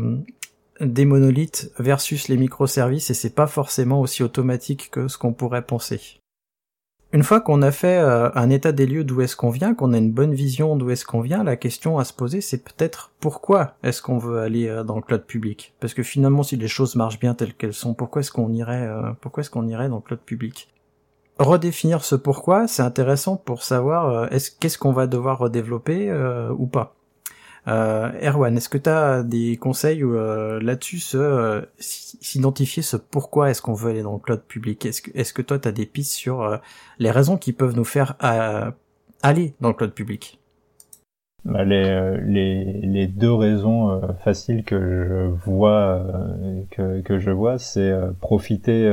des monolithes versus les microservices et c'est pas forcément aussi automatique que ce qu'on pourrait penser. Une fois qu'on a fait euh, un état des lieux d'où est-ce qu'on vient, qu'on a une bonne vision d'où est-ce qu'on vient, la question à se poser c'est peut-être pourquoi est-ce qu'on veut aller euh, dans le cloud public? Parce que finalement si les choses marchent bien telles qu'elles sont, pourquoi est-ce qu'on irait euh, pourquoi est-ce qu'on irait dans le cloud public? Redéfinir ce pourquoi, c'est intéressant pour savoir est-ce qu'est-ce qu'on va devoir redévelopper ou pas. Euh, Erwan, est-ce que tu as des conseils euh, là-dessus, euh, s'identifier ce pourquoi est-ce qu'on veut aller dans le cloud public? Est-ce que, est-ce que toi tu as des pistes sur les raisons qui peuvent nous faire aller dans le cloud public? Bah, les, les, les, deux raisons faciles que je vois que, que je vois c'est profiter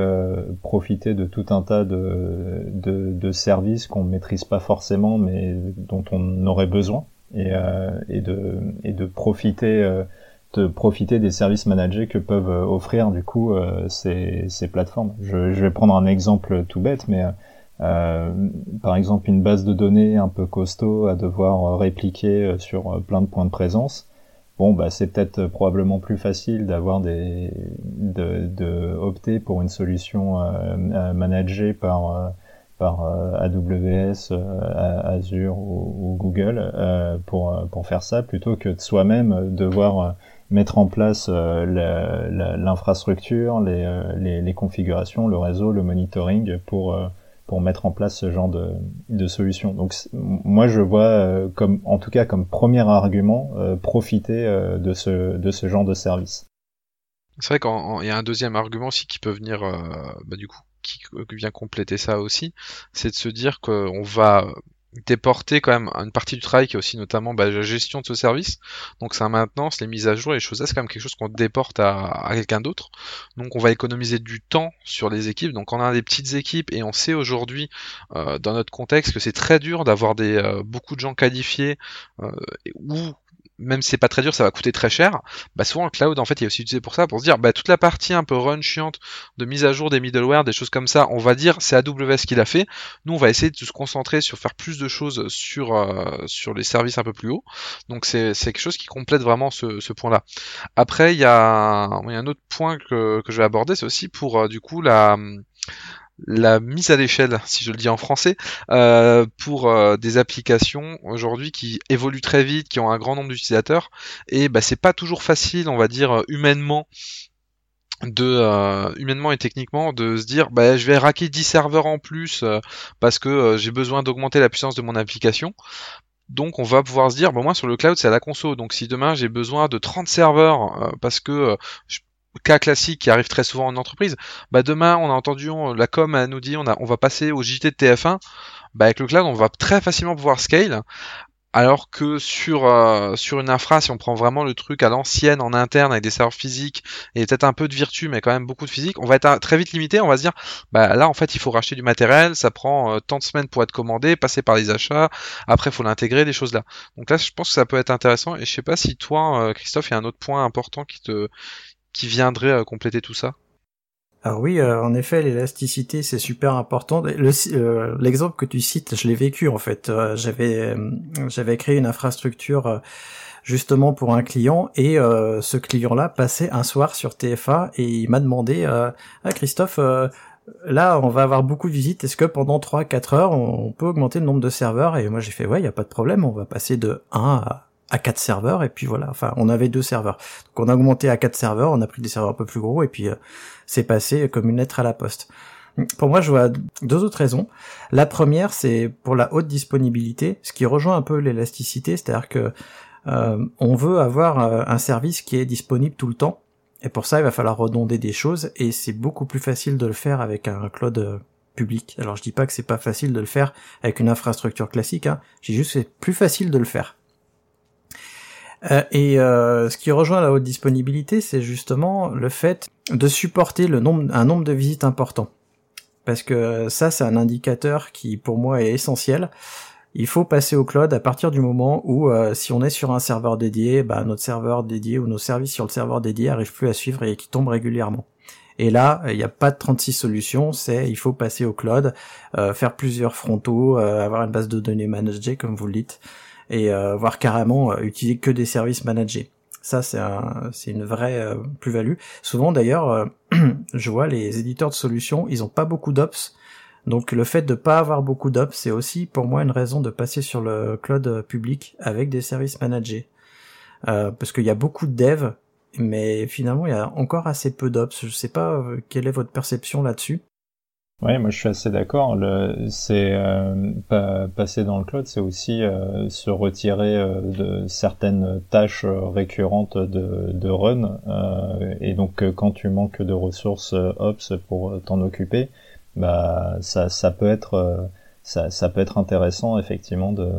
profiter de tout un tas de, de, de services qu'on maîtrise pas forcément mais dont on aurait besoin et, euh, et, de, et de profiter euh, de profiter des services managés que peuvent euh, offrir du coup ces, ces plateformes. Je, je, vais prendre un exemple tout bête, mais euh, par exemple une base de données un peu costaud à devoir répliquer sur plein de points de présence. Bon, bah c'est peut-être probablement plus facile d'avoir des de, de, opter pour une solution euh, managée par par euh, AWS, euh, Azure ou, Google euh, pour, pour faire ça, plutôt que de soi-même devoir mettre en place l'infrastructure, les, les, les, configurations, le réseau, le monitoring pour pour mettre en place ce genre de, de solution. Donc moi je vois comme en tout cas comme premier argument profiter de ce de ce genre de service. C'est vrai qu'il y a un deuxième argument aussi qui peut venir bah, du coup qui vient compléter ça aussi, c'est de se dire qu'on va déporter quand même une partie du travail qui est aussi notamment bah, la gestion de ce service. Donc sa maintenance, les mises à jour, les choses là, c'est quand même quelque chose qu'on déporte à, quelqu'un d'autre. Donc on va économiser du temps sur les équipes. Donc on a des petites équipes et on sait aujourd'hui euh, dans notre contexte que c'est très dur d'avoir des euh, beaucoup de gens qualifiés euh, ou même si c'est pas très dur, ça va coûter très cher. Bah souvent le cloud en fait il est aussi utilisé pour ça, pour se dire bah toute la partie un peu run chiante de mise à jour des middleware, des choses comme ça, on va dire c'est AWS qui l'a fait. Nous on va essayer de se concentrer sur faire plus de choses sur euh, sur les services un peu plus hauts. Donc c'est quelque chose qui complète vraiment ce, ce point-là. Après il y a, il y a un autre point que, que je vais aborder, c'est aussi pour euh, du coup la la mise à l'échelle, si je le dis en français, euh, pour euh, des applications aujourd'hui qui évoluent très vite, qui ont un grand nombre d'utilisateurs, et bah, c'est pas toujours facile, on va dire humainement, de euh, humainement et techniquement de se dire bah je vais raquer 10 serveurs en plus parce que j'ai besoin d'augmenter la puissance de mon application. Donc on va pouvoir se dire bon moi sur le cloud c'est à la console donc si demain j'ai besoin de 30 serveurs parce que je cas classique qui arrive très souvent en entreprise, bah demain on a entendu la com nous dit on, a, on va passer au JT de TF1, bah avec le cloud on va très facilement pouvoir scale, alors que sur euh, sur une infra, si on prend vraiment le truc à l'ancienne en interne avec des serveurs physiques et peut-être un peu de virtu, mais quand même beaucoup de physique, on va être très vite limité. On va se dire, bah là en fait il faut racheter du matériel, ça prend euh, tant de semaines pour être commandé, passer par les achats, après il faut l'intégrer, des choses là. Donc là je pense que ça peut être intéressant. Et je sais pas si toi euh, Christophe, il y a un autre point important qui te qui viendraient compléter tout ça? Alors oui, en effet, l'élasticité c'est super important. L'exemple que tu cites, je l'ai vécu en fait. j'avais j'avais créé une infrastructure justement pour un client et euh, ce client-là passait un soir sur TFA et il m'a demandé euh, ah Christophe euh, là on va avoir beaucoup de visites est-ce que pendant 3 4 heures on peut augmenter le nombre de serveurs? Et moi j'ai fait ouais, il y a pas de problème, on va passer de 1 à à 4 serveurs et puis voilà, enfin on avait deux serveurs. Donc on a augmenté à 4 serveurs, on a pris des serveurs un peu plus gros et puis c'est passé comme une lettre à la poste. Pour moi, je vois deux autres raisons. La première, c'est pour la haute disponibilité, ce qui rejoint un peu l'élasticité, c'est-à-dire que euh, on veut avoir euh, un service qui est disponible tout le temps. Et pour ça, il va falloir redonder des choses et c'est beaucoup plus facile de le faire avec un cloud euh, public. Alors je dis pas que c'est pas facile de le faire avec une infrastructure classique, hein. j'ai juste c'est plus facile de le faire. Et ce qui rejoint la haute disponibilité, c'est justement le fait de supporter le nombre, un nombre de visites important. Parce que ça, c'est un indicateur qui, pour moi, est essentiel il faut passer au cloud à partir du moment où euh, si on est sur un serveur dédié, bah, notre serveur dédié ou nos services sur le serveur dédié arrivent plus à suivre et qui tombent régulièrement. Et là, il n'y a pas de 36 solutions, c'est il faut passer au cloud, euh, faire plusieurs frontaux, euh, avoir une base de données managée comme vous le dites, et voir carrément utiliser que des services managés. Ça, c'est un, une vraie plus-value. Souvent, d'ailleurs, je vois les éditeurs de solutions, ils ont pas beaucoup d'ops donc le fait de pas avoir beaucoup d'ops, c'est aussi pour moi une raison de passer sur le cloud public avec des services managés. Euh, parce qu'il y a beaucoup de devs, mais finalement il y a encore assez peu d'ops. Je sais pas euh, quelle est votre perception là-dessus. Oui, moi je suis assez d'accord. C'est euh, passer dans le cloud, c'est aussi se retirer de certaines tâches récurrentes de, de run. et donc quand tu manques de ressources ops pour t'en occuper, bah ça, ça peut être euh, ça, ça, peut être intéressant effectivement de,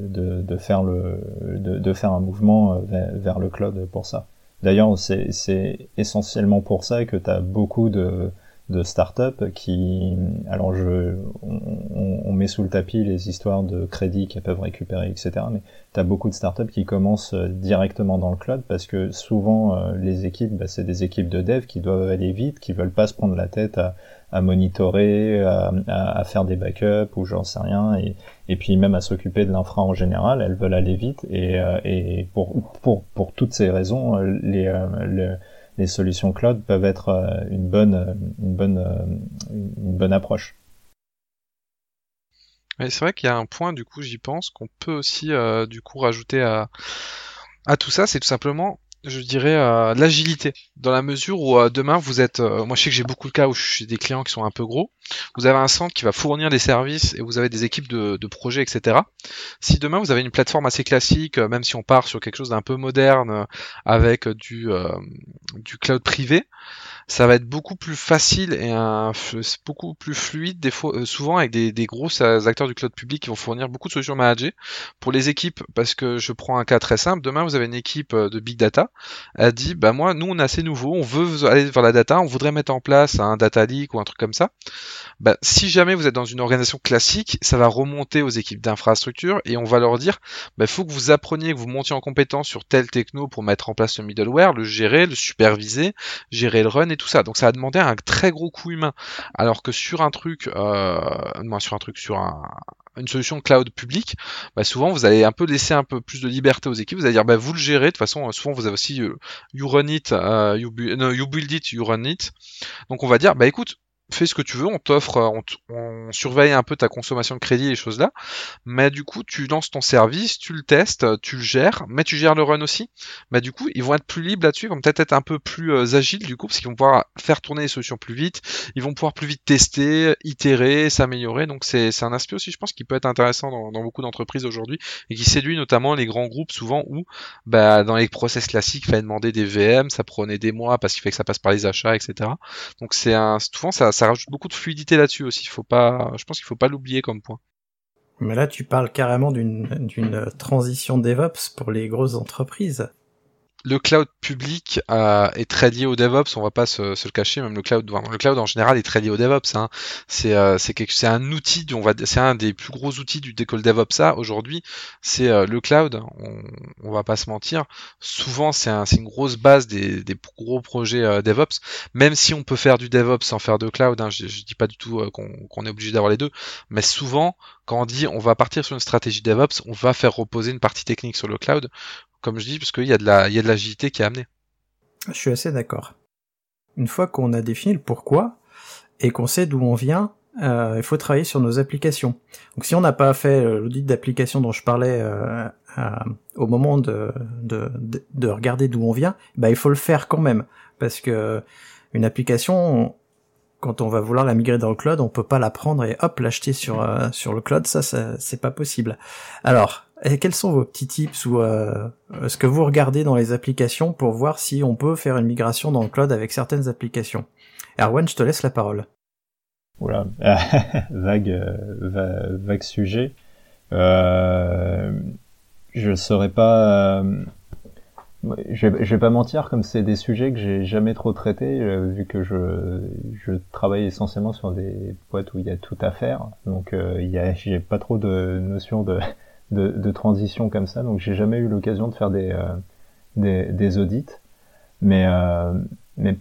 de, de faire le de, de, faire un mouvement euh, vers, vers, le cloud pour ça. D'ailleurs, c'est essentiellement pour ça que tu as beaucoup de, de startups qui, alors je, on, on, met sous le tapis les histoires de crédits qu'elles peuvent récupérer, etc. Mais tu beaucoup de startups qui commencent euh, directement dans le cloud parce que souvent les équipes, bah, c'est des équipes de dev qui doivent aller vite, qui veulent pas se prendre la tête à à monitorer, à, à, faire des backups ou j'en sais rien, et, et puis même à s'occuper de l'infra en général. Elles veulent aller vite et, euh, et pour, pour, pour toutes ces raisons, euh, les, euh, les solutions cloud peuvent être une bonne, une bonne, une bonne approche. c'est vrai qu'il y a un point, du coup, j'y pense, qu'on peut aussi, du coup, rajouter à, à tout ça, c'est tout simplement je dirais euh, l'agilité. Dans la mesure où euh, demain vous êtes euh, moi je sais que j'ai beaucoup de cas où je suis des clients qui sont un peu gros. Vous avez un centre qui va fournir des services et vous avez des équipes de, de projets etc si demain vous avez une plateforme assez classique même si on part sur quelque chose d'un peu moderne avec du du cloud privé ça va être beaucoup plus facile et un, beaucoup plus fluide des fois, euh, souvent avec des, gros acteurs du cloud public qui vont fournir beaucoup de solutions managées pour les équipes parce que je prends un cas très simple demain vous avez une équipe euh, de big data elle dit bah moi nous on est assez nouveau on veut aller vers la data on voudrait mettre en place un data leak ou un truc comme ça. Bah, si jamais vous êtes dans une organisation classique ça va remonter aux équipes d'infrastructure et on va leur dire bah faut que vous appreniez que vous montiez en compétence sur tel techno pour mettre en place le middleware le gérer le superviser gérer le run tout ça. Donc ça a demandé un très gros coût humain. Alors que sur un truc, euh, sur un truc, sur une solution cloud publique, bah souvent vous allez un peu laisser un peu plus de liberté aux équipes. Vous allez dire bah vous le gérez. De toute façon, souvent vous avez aussi euh, you run it, euh, you, you build it, you run it. Donc on va dire bah écoute, fais ce que tu veux, on t'offre, on, on, surveille un peu ta consommation de crédit et choses là, mais du coup tu lances ton service, tu le testes, tu le gères, mais tu gères le run aussi. Mais du coup ils vont être plus libres là-dessus, ils vont peut-être être un peu plus euh, agiles du coup parce qu'ils vont pouvoir faire tourner les solutions plus vite, ils vont pouvoir plus vite tester, itérer, s'améliorer. Donc c'est un aspect aussi je pense qui peut être intéressant dans, beaucoup d'entreprises aujourd'hui et qui séduit notamment les grands groupes souvent où bah, dans les process classiques il fallait demander des VM, ça prenait des mois parce qu'il fait que ça passe par les achats, etc. Donc c'est un souvent ça ça rajoute beaucoup de fluidité là-dessus aussi. Faut pas, je pense qu'il faut pas l'oublier comme point. Mais là, tu parles carrément d'une transition DevOps pour les grosses entreprises. Le cloud public euh, est très lié au DevOps, on va pas se, le cacher, même le cloud, le cloud en général est très lié au DevOps. Hein. C'est euh, c'est un outil, c'est un des plus gros outils du décolle DevOps. Ça aujourd'hui, c'est euh, le cloud. On, on va pas se mentir. Souvent, c'est un, une grosse base des, gros projets DevOps. Même si on peut faire du DevOps sans faire de cloud, hein, je, je dis pas du tout qu'on est obligé d'avoir les deux, mais souvent, quand on dit on va partir sur une stratégie DevOps, on va faire reposer une partie technique sur le cloud comme je dis, parce qu'il y a de la, il y a de l'agilité qui est amenée. Je suis assez d'accord. Une fois qu'on a défini le pourquoi et qu'on sait d'où on vient, euh, il faut travailler sur nos applications. Donc si on n'a pas fait euh, l'audit d'application dont je parlais euh, au moment de, de, de regarder d'où on vient, bah il faut le faire quand même parce que une application, quand on va vouloir la migrer dans le cloud, on peut pas la prendre et hop l'acheter sur sur le cloud, ça, ça c'est pas possible. Alors et quels sont vos petits tips ou euh, ce que vous regardez dans les applications pour voir si on peut faire une migration dans le cloud avec certaines applications? Erwan, je te laisse la parole. Voilà, vague, euh, vague sujet. Euh, je saurais pas. Euh, je, vais, vais pas mentir, comme c'est des sujets que j'ai jamais trop traités, euh, vu que je, je travaille essentiellement sur des boîtes où il y a tout à faire. Donc, il y j'ai pas trop de notion de de, de transition comme ça, donc j'ai jamais eu l'occasion de faire des, euh, des, des, audits. Mais, euh, mais,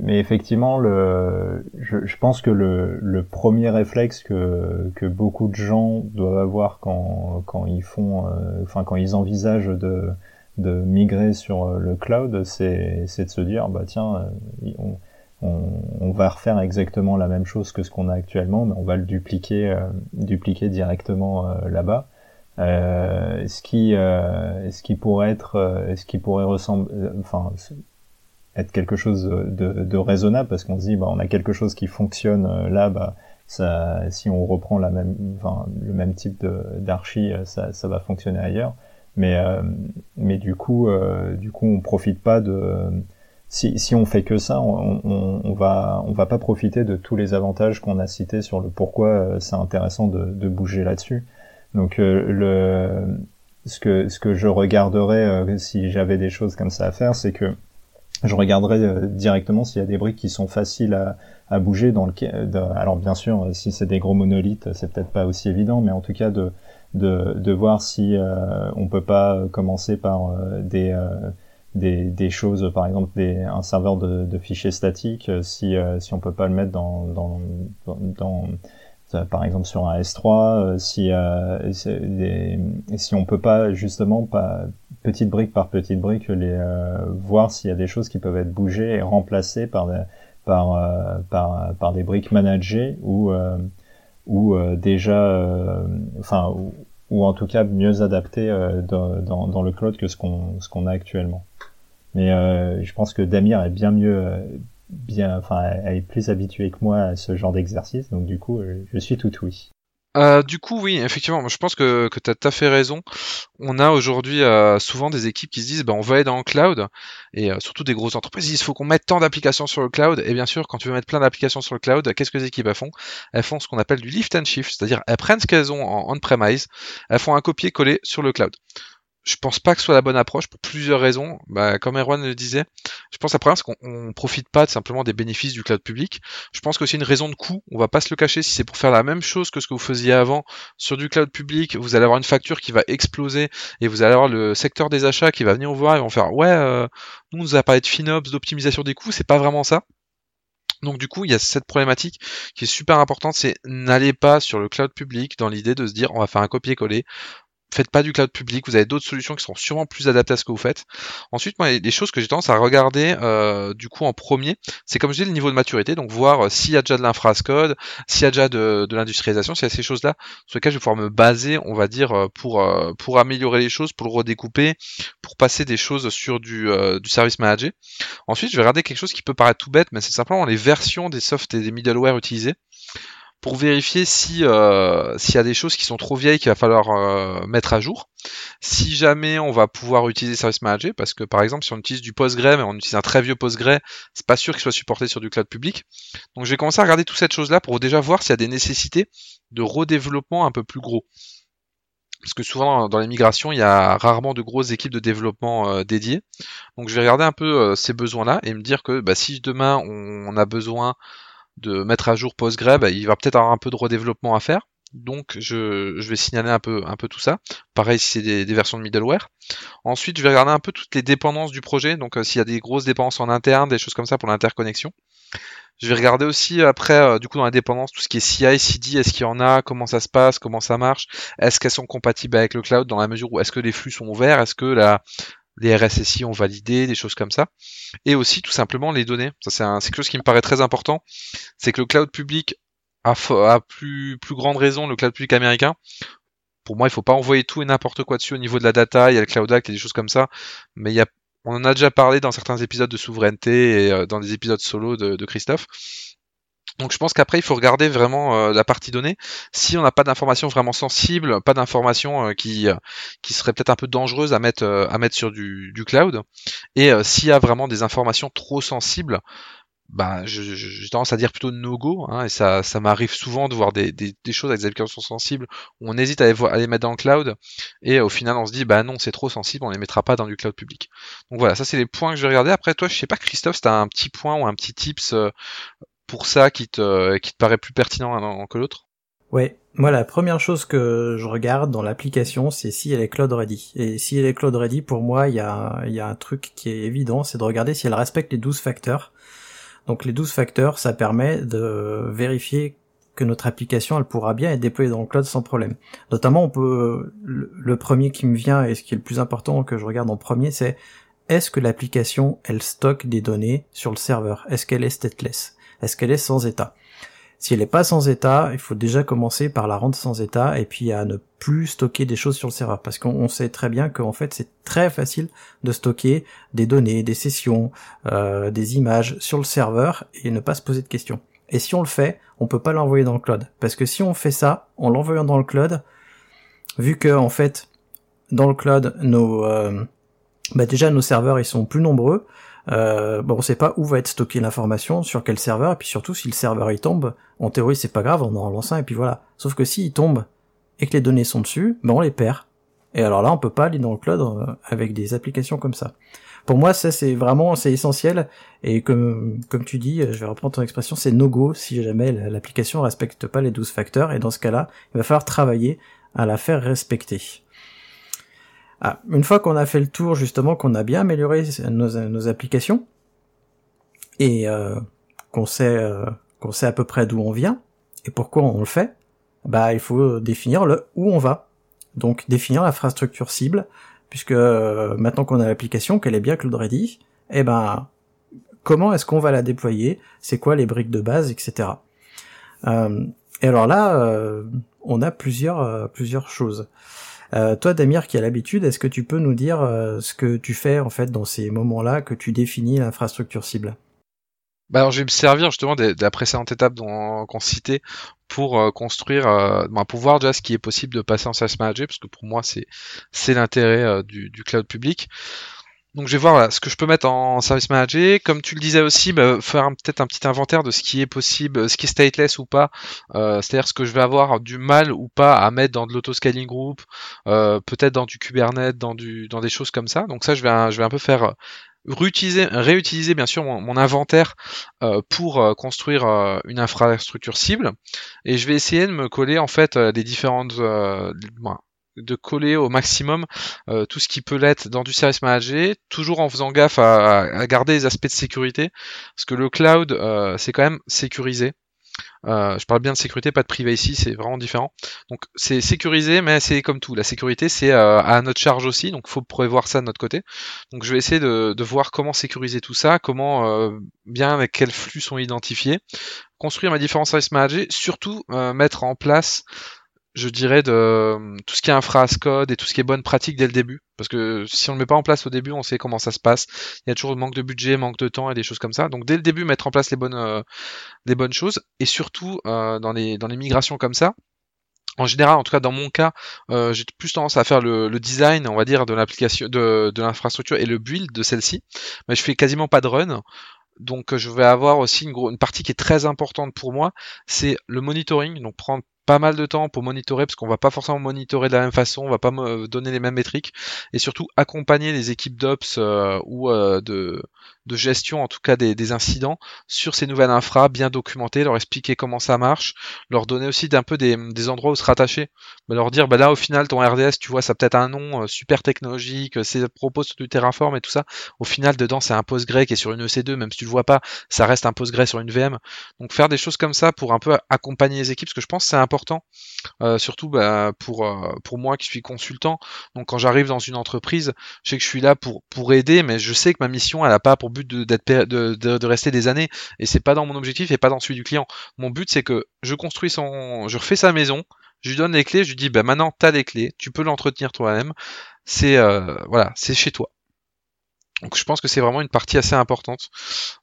mais effectivement, le, je, je pense que le, le, premier réflexe que, que beaucoup de gens doivent avoir quand, quand ils font, euh, enfin quand ils envisagent de, de migrer sur le cloud, c'est, c'est de se dire, bah tiens, on, on, on, va refaire exactement la même chose que ce qu'on a actuellement, mais on va le dupliquer, dupliquer directement là-bas. Euh, ce qui euh, ce qui pourrait être euh, ce qui pourrait ressembler enfin être quelque chose de, de raisonnable parce qu'on se dit bah on a quelque chose qui fonctionne là bah ça si on reprend la même enfin le même type d'archi ça, ça va fonctionner ailleurs mais mais du coup du coup on profite pas de si, si on fait que ça, on, on, on, va on va pas profiter de tous les avantages qu'on a cités sur le pourquoi c'est intéressant de, de bouger là-dessus. Donc euh, le ce que ce que je regarderais euh, si j'avais des choses comme ça à faire, c'est que je regarderais euh, directement s'il y a des briques qui sont faciles à, à bouger dans le alors bien sûr si c'est des gros monolithes c'est peut-être pas aussi évident mais en tout cas de de, de voir si euh, on peut pas commencer par des, des, des choses par exemple des, un serveur de, de fichiers statiques si si on peut pas le mettre dans dans, dans euh, par exemple sur un S3, euh, si euh, si on peut pas justement pas petite brique par petite brique les voir s'il y a des choses qui peuvent être bougées et remplacées par des, par, par par des briques managées ou ou déjà enfin ou, en tout cas mieux adaptées dans, le cloud que ce qu'on ce qu'on a actuellement. Mais je pense que Damir est bien mieux bien, enfin, elle est plus habituée que moi à ce genre d'exercice, donc du coup, euh, je suis tout oui. Euh, du coup, oui, effectivement, je pense que, que tu as tout fait raison. On a aujourd'hui euh, souvent des équipes qui se disent bah, on va aller dans le cloud, et surtout des grosses entreprises il faut qu'on mette tant d'applications sur le cloud. Et bien sûr, quand tu veux mettre plein d'applications sur le cloud, qu'est-ce que les équipes font? Elles font ce qu'on appelle du lift and shift, c'est-à-dire elles prennent ce qu'elles ont en on-premise, elles font un copier-coller sur le cloud je pense pas que ce soit la bonne approche pour plusieurs raisons. Bah, comme Erwan le disait, je pense la première c'est qu'on profite pas simplement des bénéfices du cloud public. Je pense que c'est une raison de coût. On va pas se le cacher. Si c'est pour faire la même chose que ce que vous faisiez avant sur du cloud public, vous allez avoir une facture qui va exploser et vous allez avoir le secteur des achats qui va venir vous voir et vont faire ouais, euh, nous on nous a parlé de FinOps, d'optimisation des coûts, c'est pas vraiment ça. Donc du coup, il y a cette problématique qui est super importante, c'est n'allez pas sur le cloud public dans l'idée de se dire on va faire un copier-coller faites pas du cloud public, vous avez d'autres solutions qui seront sûrement plus adaptées à ce que vous faites. Ensuite, moi, les choses que j'ai tendance à regarder euh, du coup en premier, c'est comme je dis le niveau de maturité, donc voir euh, s'il y a déjà de l'infrascode, s'il y a déjà de, l'industrialisation, s'il y a ces choses-là sur lesquelles je vais pouvoir me baser, on va dire, euh, pour pour améliorer les choses, pour le redécouper, pour passer des choses sur du, du service manager. Ensuite, je vais regarder quelque chose qui peut paraître tout bête, mais c'est simplement les versions des soft et des middleware utilisés pour vérifier si euh, s'il y a des choses qui sont trop vieilles qu'il va falloir euh, mettre à jour. Si jamais on va pouvoir utiliser Service Manager, parce que par exemple si on utilise du Postgre mais on utilise un très vieux Postgre, c'est pas sûr qu'il soit supporté sur du cloud public. Donc je vais commencer à regarder toute cette chose là pour déjà voir s'il y a des nécessités de redéveloppement un peu plus gros. parce que souvent dans les migrations, il y a rarement de grosses équipes de développement euh, dédiées. Donc je vais regarder un peu euh, ces besoins-là et me dire que bah, si demain on, a besoin de mettre à jour Postgre, bah, il va peut-être avoir un peu de redéveloppement à faire. Donc je, vais signaler un peu, tout ça. Pareil si c'est des, versions de middleware. Ensuite, je vais regarder un peu toutes les dépendances du projet. Donc euh, s'il y a des grosses dépendances en interne, des choses comme ça pour l'interconnexion. Je vais regarder aussi après, euh, du coup, dans la dépendance, tout ce qui est CI, CD, est-ce qu'il y en a, comment ça se passe, comment ça marche, est-ce qu'elles sont compatibles avec le cloud dans la mesure où est-ce que les flux sont ouverts, est-ce que la, les RSSI ont validé, des choses comme ça. Et aussi, tout simplement, les données. Ça, c'est quelque chose qui me paraît très important. C'est que le cloud public, a, a plus, plus grande raison, le cloud public américain, pour moi, il faut pas envoyer tout et n'importe quoi dessus au niveau de la data. Il y a le Cloud Act et des choses comme ça. Mais il y a on en a déjà parlé dans certains épisodes de souveraineté et euh, dans des épisodes solo de, Christophe. Donc je pense qu'après il faut regarder vraiment euh, la partie donnée. Si on n'a pas d'informations vraiment sensibles, pas d'informations euh, qui qui seraient peut-être un peu dangereuses à mettre à mettre sur du, du cloud, et s'il y a vraiment des informations trop sensibles, bah, j'ai tendance à dire plutôt no go, hein, et ça, ça m'arrive souvent de voir des, des, des, choses avec des applications sensibles où on hésite à les, à les, mettre dans le cloud, et au final on se dit bah non c'est trop sensible, on les mettra pas dans du cloud public. Donc voilà, ça c'est les points que je vais regarder. Après toi, je sais pas Christophe, si t'as un petit point ou un petit tips euh, pour ça qui te, qui te paraît plus pertinent que l'autre? Ouais, moi la première chose que je regarde dans l'application, c'est si elle est cloud ready. Et si elle est cloud ready, pour moi, il y a, y a un truc qui est évident, c'est de regarder si elle respecte les 12 facteurs. Donc les 12 facteurs, ça permet de vérifier que notre application elle pourra bien être déployée dans le cloud sans problème. Notamment on peut le premier qui me vient et ce qui est le plus important que je regarde en premier c'est est-ce que l'application elle stocke des données sur le serveur? Est-ce qu'elle est stateless? Est-ce qu'elle est sans état? Si elle n'est pas sans état, il faut déjà commencer par la rendre sans état et puis à ne plus stocker des choses sur le serveur. Parce qu'on sait très bien qu'en fait c'est très facile de stocker des données, des sessions, euh, des images sur le serveur et ne pas se poser de questions. Et si on le fait, on peut pas l'envoyer dans le cloud. Parce que si on fait ça en l'envoyant dans le cloud, vu que en fait dans le cloud nos euh, bah déjà nos serveurs ils sont plus nombreux, euh, bon, on sait pas où va être stockée l'information, sur quel serveur, et puis surtout si le serveur il tombe, en théorie c'est pas grave, on en relance un et puis voilà. Sauf que s'il tombe et que les données sont dessus, ben on les perd. Et alors là, on peut pas aller dans le cloud euh, avec des applications comme ça. Pour moi, ça c'est vraiment c'est essentiel et comme comme tu dis, je vais reprendre ton expression, c'est no go si jamais l'application respecte pas les 12 facteurs et dans ce cas-là, il va falloir travailler à la faire respecter. Ah, une fois qu'on a fait le tour, justement, qu'on a bien amélioré nos, applications, et euh, qu'on sait, euh, qu'on sait à peu près d'où on vient, et pourquoi on le fait, bah il faut définir le où on va. Donc définir l'infrastructure cible, puisque euh, maintenant qu'on a l'application, qu'elle est bien cloud ready, eh ben comment est-ce qu'on va la déployer, c'est quoi les briques de base, etc. et alors là, on a plusieurs plusieurs choses. Euh, toi, Damir, qui a l'habitude, est-ce que tu peux nous dire euh, ce que tu fais en fait dans ces moments-là que tu définis l'infrastructure cible? Bah alors je vais me servir justement de, la précédente étape qu'on citait pour euh, construire, euh, pour voir déjà ce qui est possible de passer en Service Manager, parce que pour moi c'est l'intérêt du, cloud public. Donc je vais voir ce que je peux mettre en service manager. Comme tu le disais aussi, bah, faire peut-être un petit inventaire de ce qui est possible, ce qui est stateless ou pas. Euh, c'est-à-dire ce que je vais avoir du mal ou pas à mettre dans de l'autoscaling group, euh, peut-être dans du Kubernetes, dans du dans des choses comme ça. Donc ça je vais je vais un peu faire réutiliser, réutiliser bien sûr mon, inventaire euh, pour construire une infrastructure cible et je vais essayer de me coller en fait des différentes de coller au maximum euh, tout ce qui peut l'être dans du service manager, toujours en faisant gaffe à, garder les aspects de sécurité, parce que le cloud, euh, c'est quand même sécurisé. Euh, je parle bien de sécurité, pas de privacy, c'est vraiment différent. Donc c'est sécurisé, mais c'est comme tout. La sécurité, c'est à notre charge aussi, donc faut prévoir ça de notre côté. Donc je vais essayer de, de voir comment sécuriser tout ça, comment bien avec quels flux sont identifiés, construire mes différents service managers, surtout mettre en place je dirais, de euh, tout ce qui est infra code et tout ce qui est bonne pratique dès le début. Parce que si on ne le met pas en place au début, on sait comment ça se passe. Il y a toujours manque de budget, manque de temps et des choses comme ça. Donc dès le début, mettre en place les bonnes, euh, les bonnes choses. Et surtout, euh, dans, les, dans les migrations comme ça, en général, en tout cas dans mon cas, j'ai plus tendance à faire le, design, on va dire, de l'application, de, de l'infrastructure et le build de celle-ci. Mais je fais quasiment pas de run. Donc je vais avoir aussi une, une, partie qui est très importante pour moi, c'est le monitoring. Donc prendre pas mal de temps pour monitorer parce qu'on va pas forcément monitorer de la même façon, on va pas donner les mêmes métriques et surtout accompagner les équipes d'ops euh, ou euh, de, de gestion en tout cas des, incidents sur ces nouvelles infra bien documentées, leur expliquer comment ça marche, leur donner aussi d'un peu des, des, endroits où se rattacher, bah, leur dire bah là au final ton RDS tu vois ça peut-être un nom euh, super technologique, c'est propos sur du Terraform et tout ça, au final dedans c'est un Postgre qui est sur une EC2 même si tu le vois pas, ça reste un Postgre sur une VM. Donc faire des choses comme ça pour un peu accompagner les équipes parce que je pense c'est important euh, surtout bah, pour euh, pour moi qui suis consultant. Donc quand j'arrive dans une entreprise, je sais que je suis là pour pour aider mais je sais que ma mission elle a pas pour but de, rester des années et c'est pas dans mon objectif et pas dans celui du client. Mon but c'est que je construis son, je refais sa maison, je lui donne les clés, je lui dis bah maintenant t'as les clés, tu peux l'entretenir toi-même, c'est euh, voilà, c'est chez toi. Donc je pense que c'est vraiment une partie assez importante.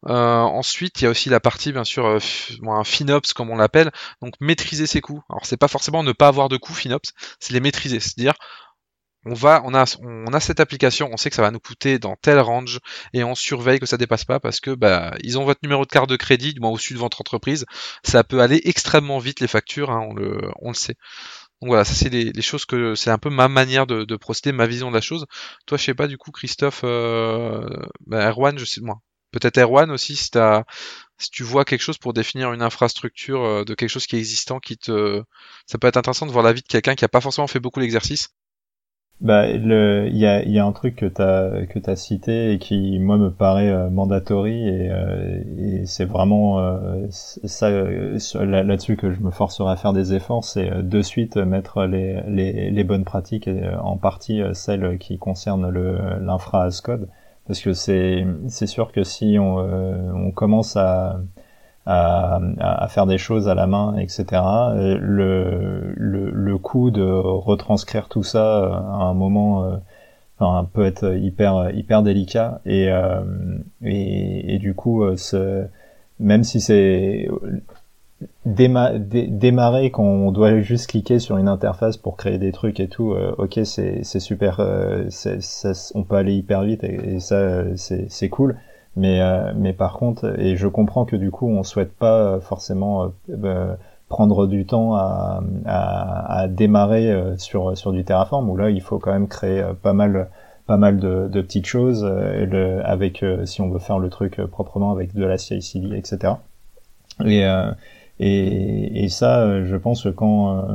Euh, ensuite, il y a aussi la partie bien sûr euh, un FinOps comme on l'appelle, donc maîtriser ses coûts. Alors c'est pas forcément ne pas avoir de coûts FinOps, c'est les maîtriser, c'est-à-dire on va, on a, cette application, on sait que ça va nous coûter dans tel range et on surveille que ça dépasse pas parce que bah ils ont votre numéro de carte de crédit, du moins au-dessus de votre entreprise, ça peut aller extrêmement vite les factures, hein, on le, sait. Donc voilà, ça c'est les, choses que c'est un peu ma manière de, procéder, ma vision de la chose. Toi, je sais pas du coup, Christophe, euh, bah, Erwan, je sais moi. Peut-être Erwan aussi, si tu vois quelque chose pour définir une infrastructure euh, de quelque chose qui est existant, qui te, ça peut être intéressant de voir la vie de quelqu'un qui a pas forcément fait beaucoup l'exercice bah, il y a, y a un truc que tu as que t'as cité et qui moi me paraît euh, mandatory et, euh, et c'est vraiment euh, ça là-dessus que je me forcerai à faire des efforts, c'est de suite mettre les, les, les bonnes pratiques et en partie celles qui concernent le l'infra code parce que c'est c'est sûr que si on, on commence à à, à, faire des choses à la main, etc. Le, le, le coût de retranscrire tout ça euh, à un moment euh, enfin, peut être hyper hyper délicat et euh, et, et, du coup même si c'est démarrer quand on doit juste cliquer sur une interface pour créer des trucs et tout ok c'est super on peut aller hyper vite et, et ça c'est cool mais, euh, mais par contre, et je comprends que du coup, on souhaite pas euh, forcément euh, bah, prendre du temps à, à, à démarrer sur, sur du Terraform, où là, il faut quand même créer pas mal pas mal de, de petites choses le, avec si on veut faire le truc proprement avec de la CI/CD etc et, et, et ça je pense que quand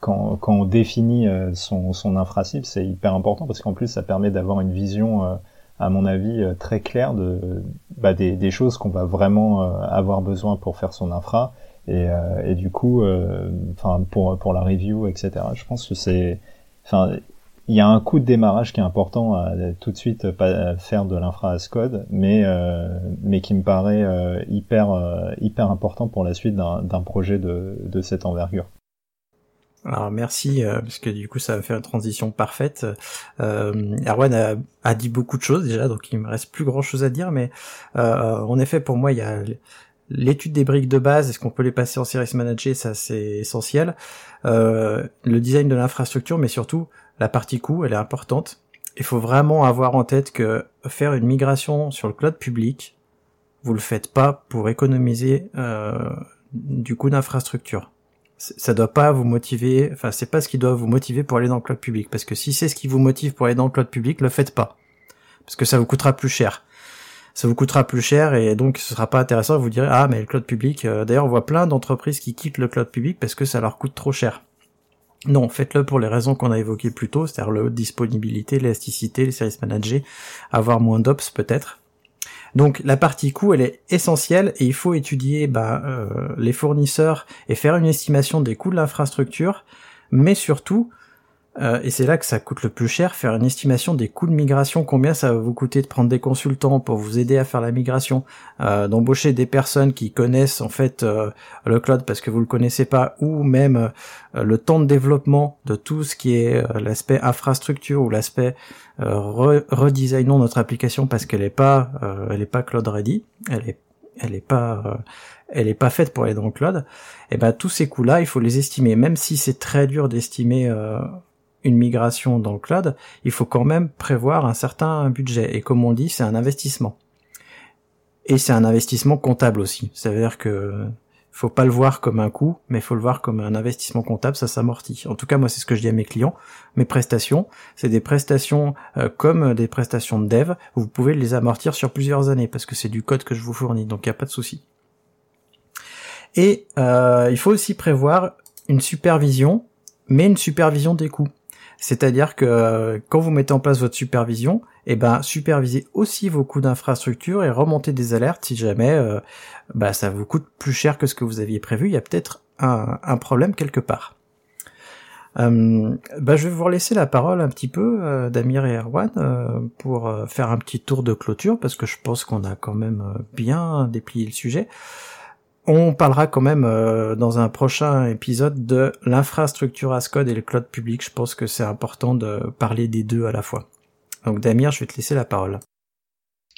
quand, quand on définit son, son infra c'est hyper important parce qu'en plus ça permet d'avoir une vision à mon avis, euh, très clair de, bah, des, des, choses qu'on va vraiment euh, avoir besoin pour faire son infra. Et, euh, et du coup, enfin pour, pour la review, etc. Je pense que c'est, enfin, il y a un coup de démarrage qui est important à tout de suite pas faire de l'infra as code, mais mais qui me paraît hyper hyper important pour la suite d'un projet de, de cette envergure. Alors merci, euh, parce que du coup ça va faire une transition parfaite. Euh, Erwan a, dit beaucoup de choses déjà, donc il me reste plus grand chose à dire, mais euh, en effet pour moi il y a l'étude des briques de base, est-ce qu'on peut les passer en Service Manager, ça c'est essentiel. Euh, le design de l'infrastructure, mais surtout la partie coût, elle est importante. Il faut vraiment avoir en tête que faire une migration sur le cloud public, vous le faites pas pour économiser euh, du coût d'infrastructure ça doit pas vous motiver, enfin c'est pas ce qui doit vous motiver pour aller dans le cloud public, parce que si c'est ce qui vous motive pour aller dans le cloud public, le faites pas, parce que ça vous coûtera plus cher. Ça vous coûtera plus cher et donc ce sera pas intéressant. Vous direz ah mais le cloud public. Euh, d'ailleurs on voit plein d'entreprises qui quittent le cloud public parce que ça leur coûte trop cher. Non, faites-le pour les raisons qu'on a évoquées plus tôt, c'est-à-dire la haute disponibilité, l'élasticité, les services managés, avoir moins d'ops peut-être. Donc la partie coût, elle est essentielle et il faut étudier bah, euh, les fournisseurs et faire une estimation des coûts de l'infrastructure, mais surtout euh, et c'est là que ça coûte le plus cher, faire une estimation des coûts de migration, combien ça va vous coûter de prendre des consultants pour vous aider à faire la migration, euh, d'embaucher des personnes qui connaissent en fait euh, le cloud parce que vous le connaissez pas, ou même le temps de développement de tout ce qui est l'aspect infrastructure ou l'aspect redesignons notre application parce qu'elle est pas elle est pas cloud ready, elle est elle est pas elle est pas faite pour aller dans le cloud, et eh ben tous ces coûts-là, il faut les estimer, même si c'est très dur d'estimer une migration dans le cloud, il faut quand même prévoir un certain budget. Et comme on dit, c'est un investissement. Et c'est un investissement comptable aussi. Ça veut dire que faut pas le voir comme un coût, mais faut le voir comme un investissement comptable, ça s'amortit. En tout cas, moi, c'est ce que je dis à mes clients. Mes prestations, c'est des prestations euh, comme des prestations de dev. Vous pouvez les amortir sur plusieurs années parce que c'est du code que je vous fournis, donc il n'y a pas de souci. Et euh, il faut aussi prévoir une supervision, mais une supervision des coûts. C'est-à-dire que euh, quand vous mettez en place votre supervision, eh ben supervisez aussi vos coûts d'infrastructure et remontez des alertes si jamais euh, bah, ça vous coûte plus cher que ce que vous aviez prévu. Il y a peut-être un, problème quelque part. Euh, bah, je vais vous laisser la parole un petit peu, Damir et Erwan, pour faire un petit tour de clôture, parce que je pense qu'on a quand même bien déplié le sujet. On parlera quand même euh, dans un prochain épisode de l'infrastructure as code et le cloud public. Je pense que c'est important de parler des deux à la fois. Donc Damir, je vais te laisser la parole.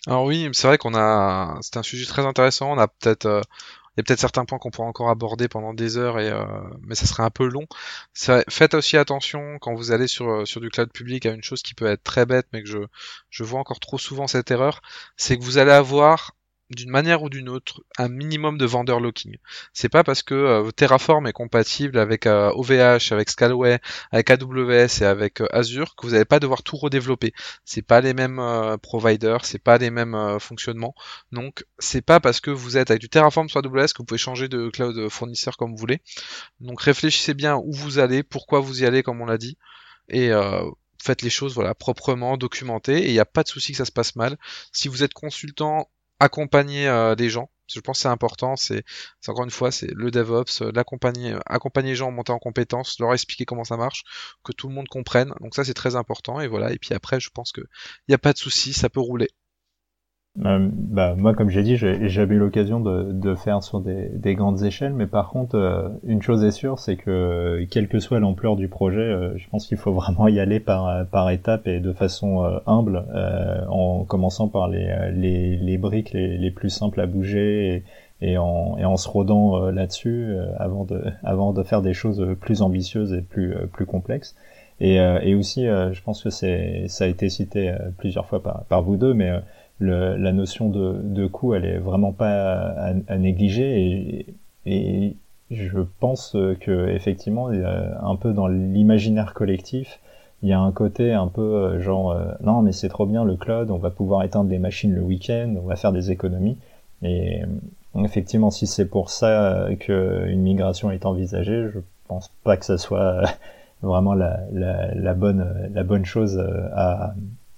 Alors oui, c'est vrai qu'on a, c'est un sujet très intéressant. On a peut-être, euh, il y a peut-être certains points qu'on pourra encore aborder pendant des heures et, euh, mais ça serait un peu long. faites aussi attention quand vous allez sur sur du cloud public à une chose qui peut être très bête, mais que je je vois encore trop souvent cette erreur, c'est que vous allez avoir d'une manière ou d'une autre un minimum de vendeur locking. C'est pas parce que euh, Terraform est compatible avec OVH, euh, avec Scalway, avec AWS et avec euh, Azure que vous n'allez pas devoir tout redévelopper. C'est pas les mêmes providers, c'est pas les mêmes fonctionnements. Donc c'est pas parce que vous êtes avec du Terraform sur AWS que vous pouvez changer de cloud fournisseur comme vous voulez. Donc réfléchissez bien où vous allez, pourquoi vous y allez comme on l'a dit et faites les choses voilà proprement documentées et il n'y a pas de souci que ça se passe mal. Si vous êtes consultant accompagner euh, des gens. Je pense que c'est important. C'est encore une fois, c'est le DevOps, euh, l'accompagner, euh, accompagner les gens, monter en compétences, leur expliquer comment ça marche, que tout le monde comprenne. Donc ça, c'est très important. Et voilà. Et puis après, je pense que il n'y a pas de souci, ça peut rouler. Euh, bah, moi, comme j'ai dit, j'ai jamais eu l'occasion de, de, faire sur des, des, grandes échelles, mais par contre, euh, une chose est sûre, c'est que quelle que soit l'ampleur du projet, euh, je pense qu'il faut vraiment y aller par, par étapes et de façon humble, en commençant par les, les, les briques les, les, plus simples à bouger et, et, en, et en se rodant là-dessus avant, de, avant de faire des choses plus ambitieuses et plus, plus complexes. Et, et aussi, je pense que c'est ça a été cité plusieurs fois par, par vous deux, mais le, la notion de, de coût, elle est vraiment pas à, à négliger et, et, je pense que effectivement, un peu dans l'imaginaire collectif, il y a un côté un peu euh, genre euh, non mais c'est trop bien le cloud, on va pouvoir éteindre les machines le week-end, on va faire des économies. Et effectivement, si c'est pour ça qu'une migration est envisagée, je pense pas que ça soit vraiment la, la, la bonne la bonne chose à,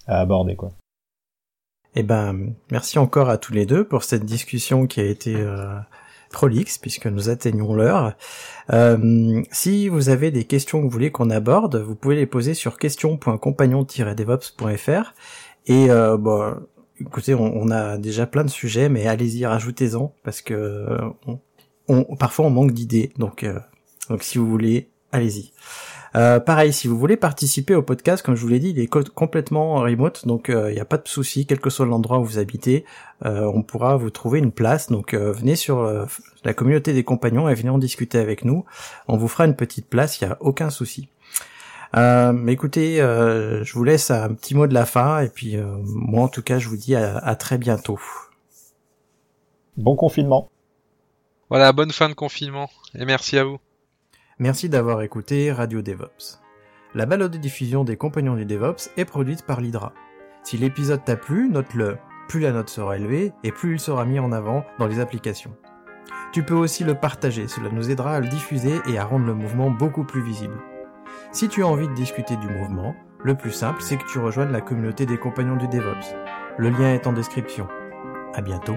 à aborder quoi. Eh ben, merci encore à tous les deux pour cette discussion qui a été euh, prolixe puisque nous atteignons l'heure. Euh, si vous avez des questions que vous voulez qu'on aborde, vous pouvez les poser sur question.compagnon-devops.fr et euh, bon, écoutez, on, a déjà plein de sujets, mais allez-y, rajoutez-en parce que on, parfois on manque d'idées, donc donc si vous voulez, allez-y. Euh, pareil, si vous voulez participer au podcast, comme je vous l'ai dit, il est complètement remote, donc il euh, n'y a pas de souci, quel que soit l'endroit où vous habitez, euh, on pourra vous trouver une place. Donc venez sur la communauté des compagnons et venez en discuter avec nous. On vous fera une petite place, il n'y a aucun souci. mais écoutez, je vous laisse un petit mot de la fin, et puis moi en tout cas, je vous dis à très bientôt. Bon confinement. Voilà, bonne fin de confinement, et merci à vous. Merci d'avoir écouté Radio DevOps. La balade de diffusion des compagnons du DevOps est produite par l'Hydra. Si l'épisode t'a plu, note-le. Plus la note sera élevée et plus il sera mis en avant dans les applications. Tu peux aussi le partager, cela nous aidera à le diffuser et à rendre le mouvement beaucoup plus visible. Si tu as envie de discuter du mouvement, le plus simple c'est que tu rejoignes la communauté des compagnons du DevOps. Le lien est en description. À bientôt.